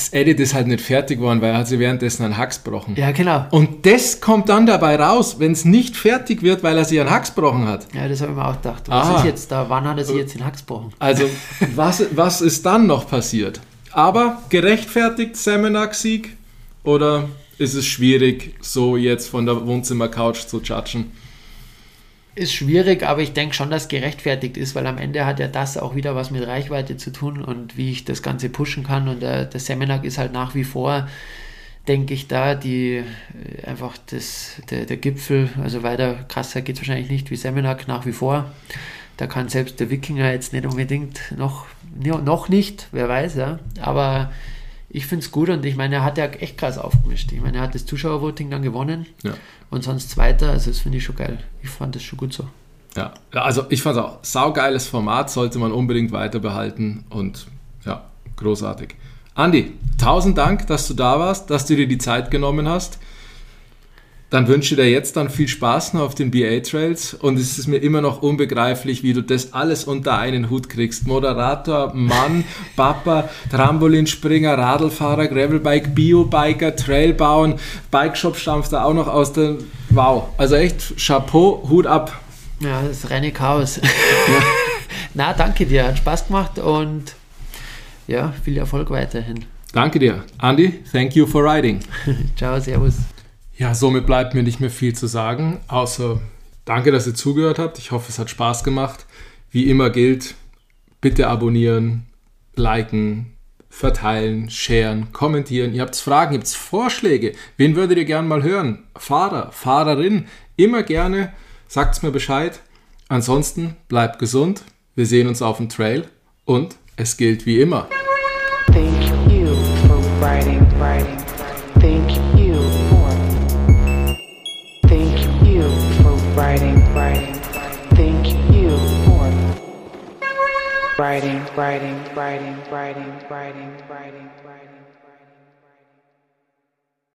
S1: das Edit ist halt nicht fertig geworden, weil er hat sie währenddessen einen Hax gebrochen.
S2: Ja, genau.
S1: Und das kommt dann dabei raus, wenn es nicht fertig wird, weil er sich einen Hax gebrochen hat.
S2: Ja, das habe ich mir auch gedacht. Was Aha. ist jetzt da? Wann hat er sich jetzt den Hax gebrochen?
S1: Also, was, was ist dann noch passiert? Aber gerechtfertigt Semenak-Sieg? Oder ist es schwierig, so jetzt von der Wohnzimmer-Couch zu judgen?
S2: Ist schwierig, aber ich denke schon, dass gerechtfertigt ist, weil am Ende hat ja das auch wieder was mit Reichweite zu tun und wie ich das Ganze pushen kann. Und der, der Seminar ist halt nach wie vor, denke ich, da die äh, einfach das, der, der Gipfel, also weiter krasser geht es wahrscheinlich nicht wie Seminar nach wie vor. Da kann selbst der Wikinger jetzt nicht unbedingt noch, noch nicht, wer weiß, ja. Aber ich finde es gut und ich meine, er hat ja echt krass aufgemischt. Ich meine, er hat das Zuschauervoting dann gewonnen ja. und sonst Zweiter, also das finde ich schon geil. Ich fand das schon gut so.
S1: Ja, also ich fand es auch saugeiles Format, sollte man unbedingt weiter behalten und ja, großartig. Andi, tausend Dank, dass du da warst, dass du dir die Zeit genommen hast. Dann wünsche ich dir jetzt dann viel Spaß noch auf den BA-Trails und es ist mir immer noch unbegreiflich, wie du das alles unter einen Hut kriegst. Moderator, Mann, Papa, Trampolinspringer, Radlfahrer, Gravelbike, Biobiker, Trailbauen, Bikeshop stampft da auch noch aus der... Wow, also echt Chapeau, Hut ab.
S2: Ja, das ist reine Chaos. Ja. Na, danke dir, hat Spaß gemacht und ja, viel Erfolg weiterhin.
S1: Danke dir. Andy, thank you for riding.
S2: Ciao, servus.
S1: Ja, somit bleibt mir nicht mehr viel zu sagen, außer danke, dass ihr zugehört habt. Ich hoffe, es hat Spaß gemacht. Wie immer gilt, bitte abonnieren, liken, verteilen, sharen, kommentieren. Ihr habt Fragen, ihr habt Vorschläge. Wen würdet ihr gerne mal hören? Fahrer, Fahrerin, immer gerne. Sagt es mir Bescheid. Ansonsten bleibt gesund. Wir sehen uns auf dem Trail und es gilt wie immer. Thank you for riding, riding. Writing, writing, writing, writing, writing, writing.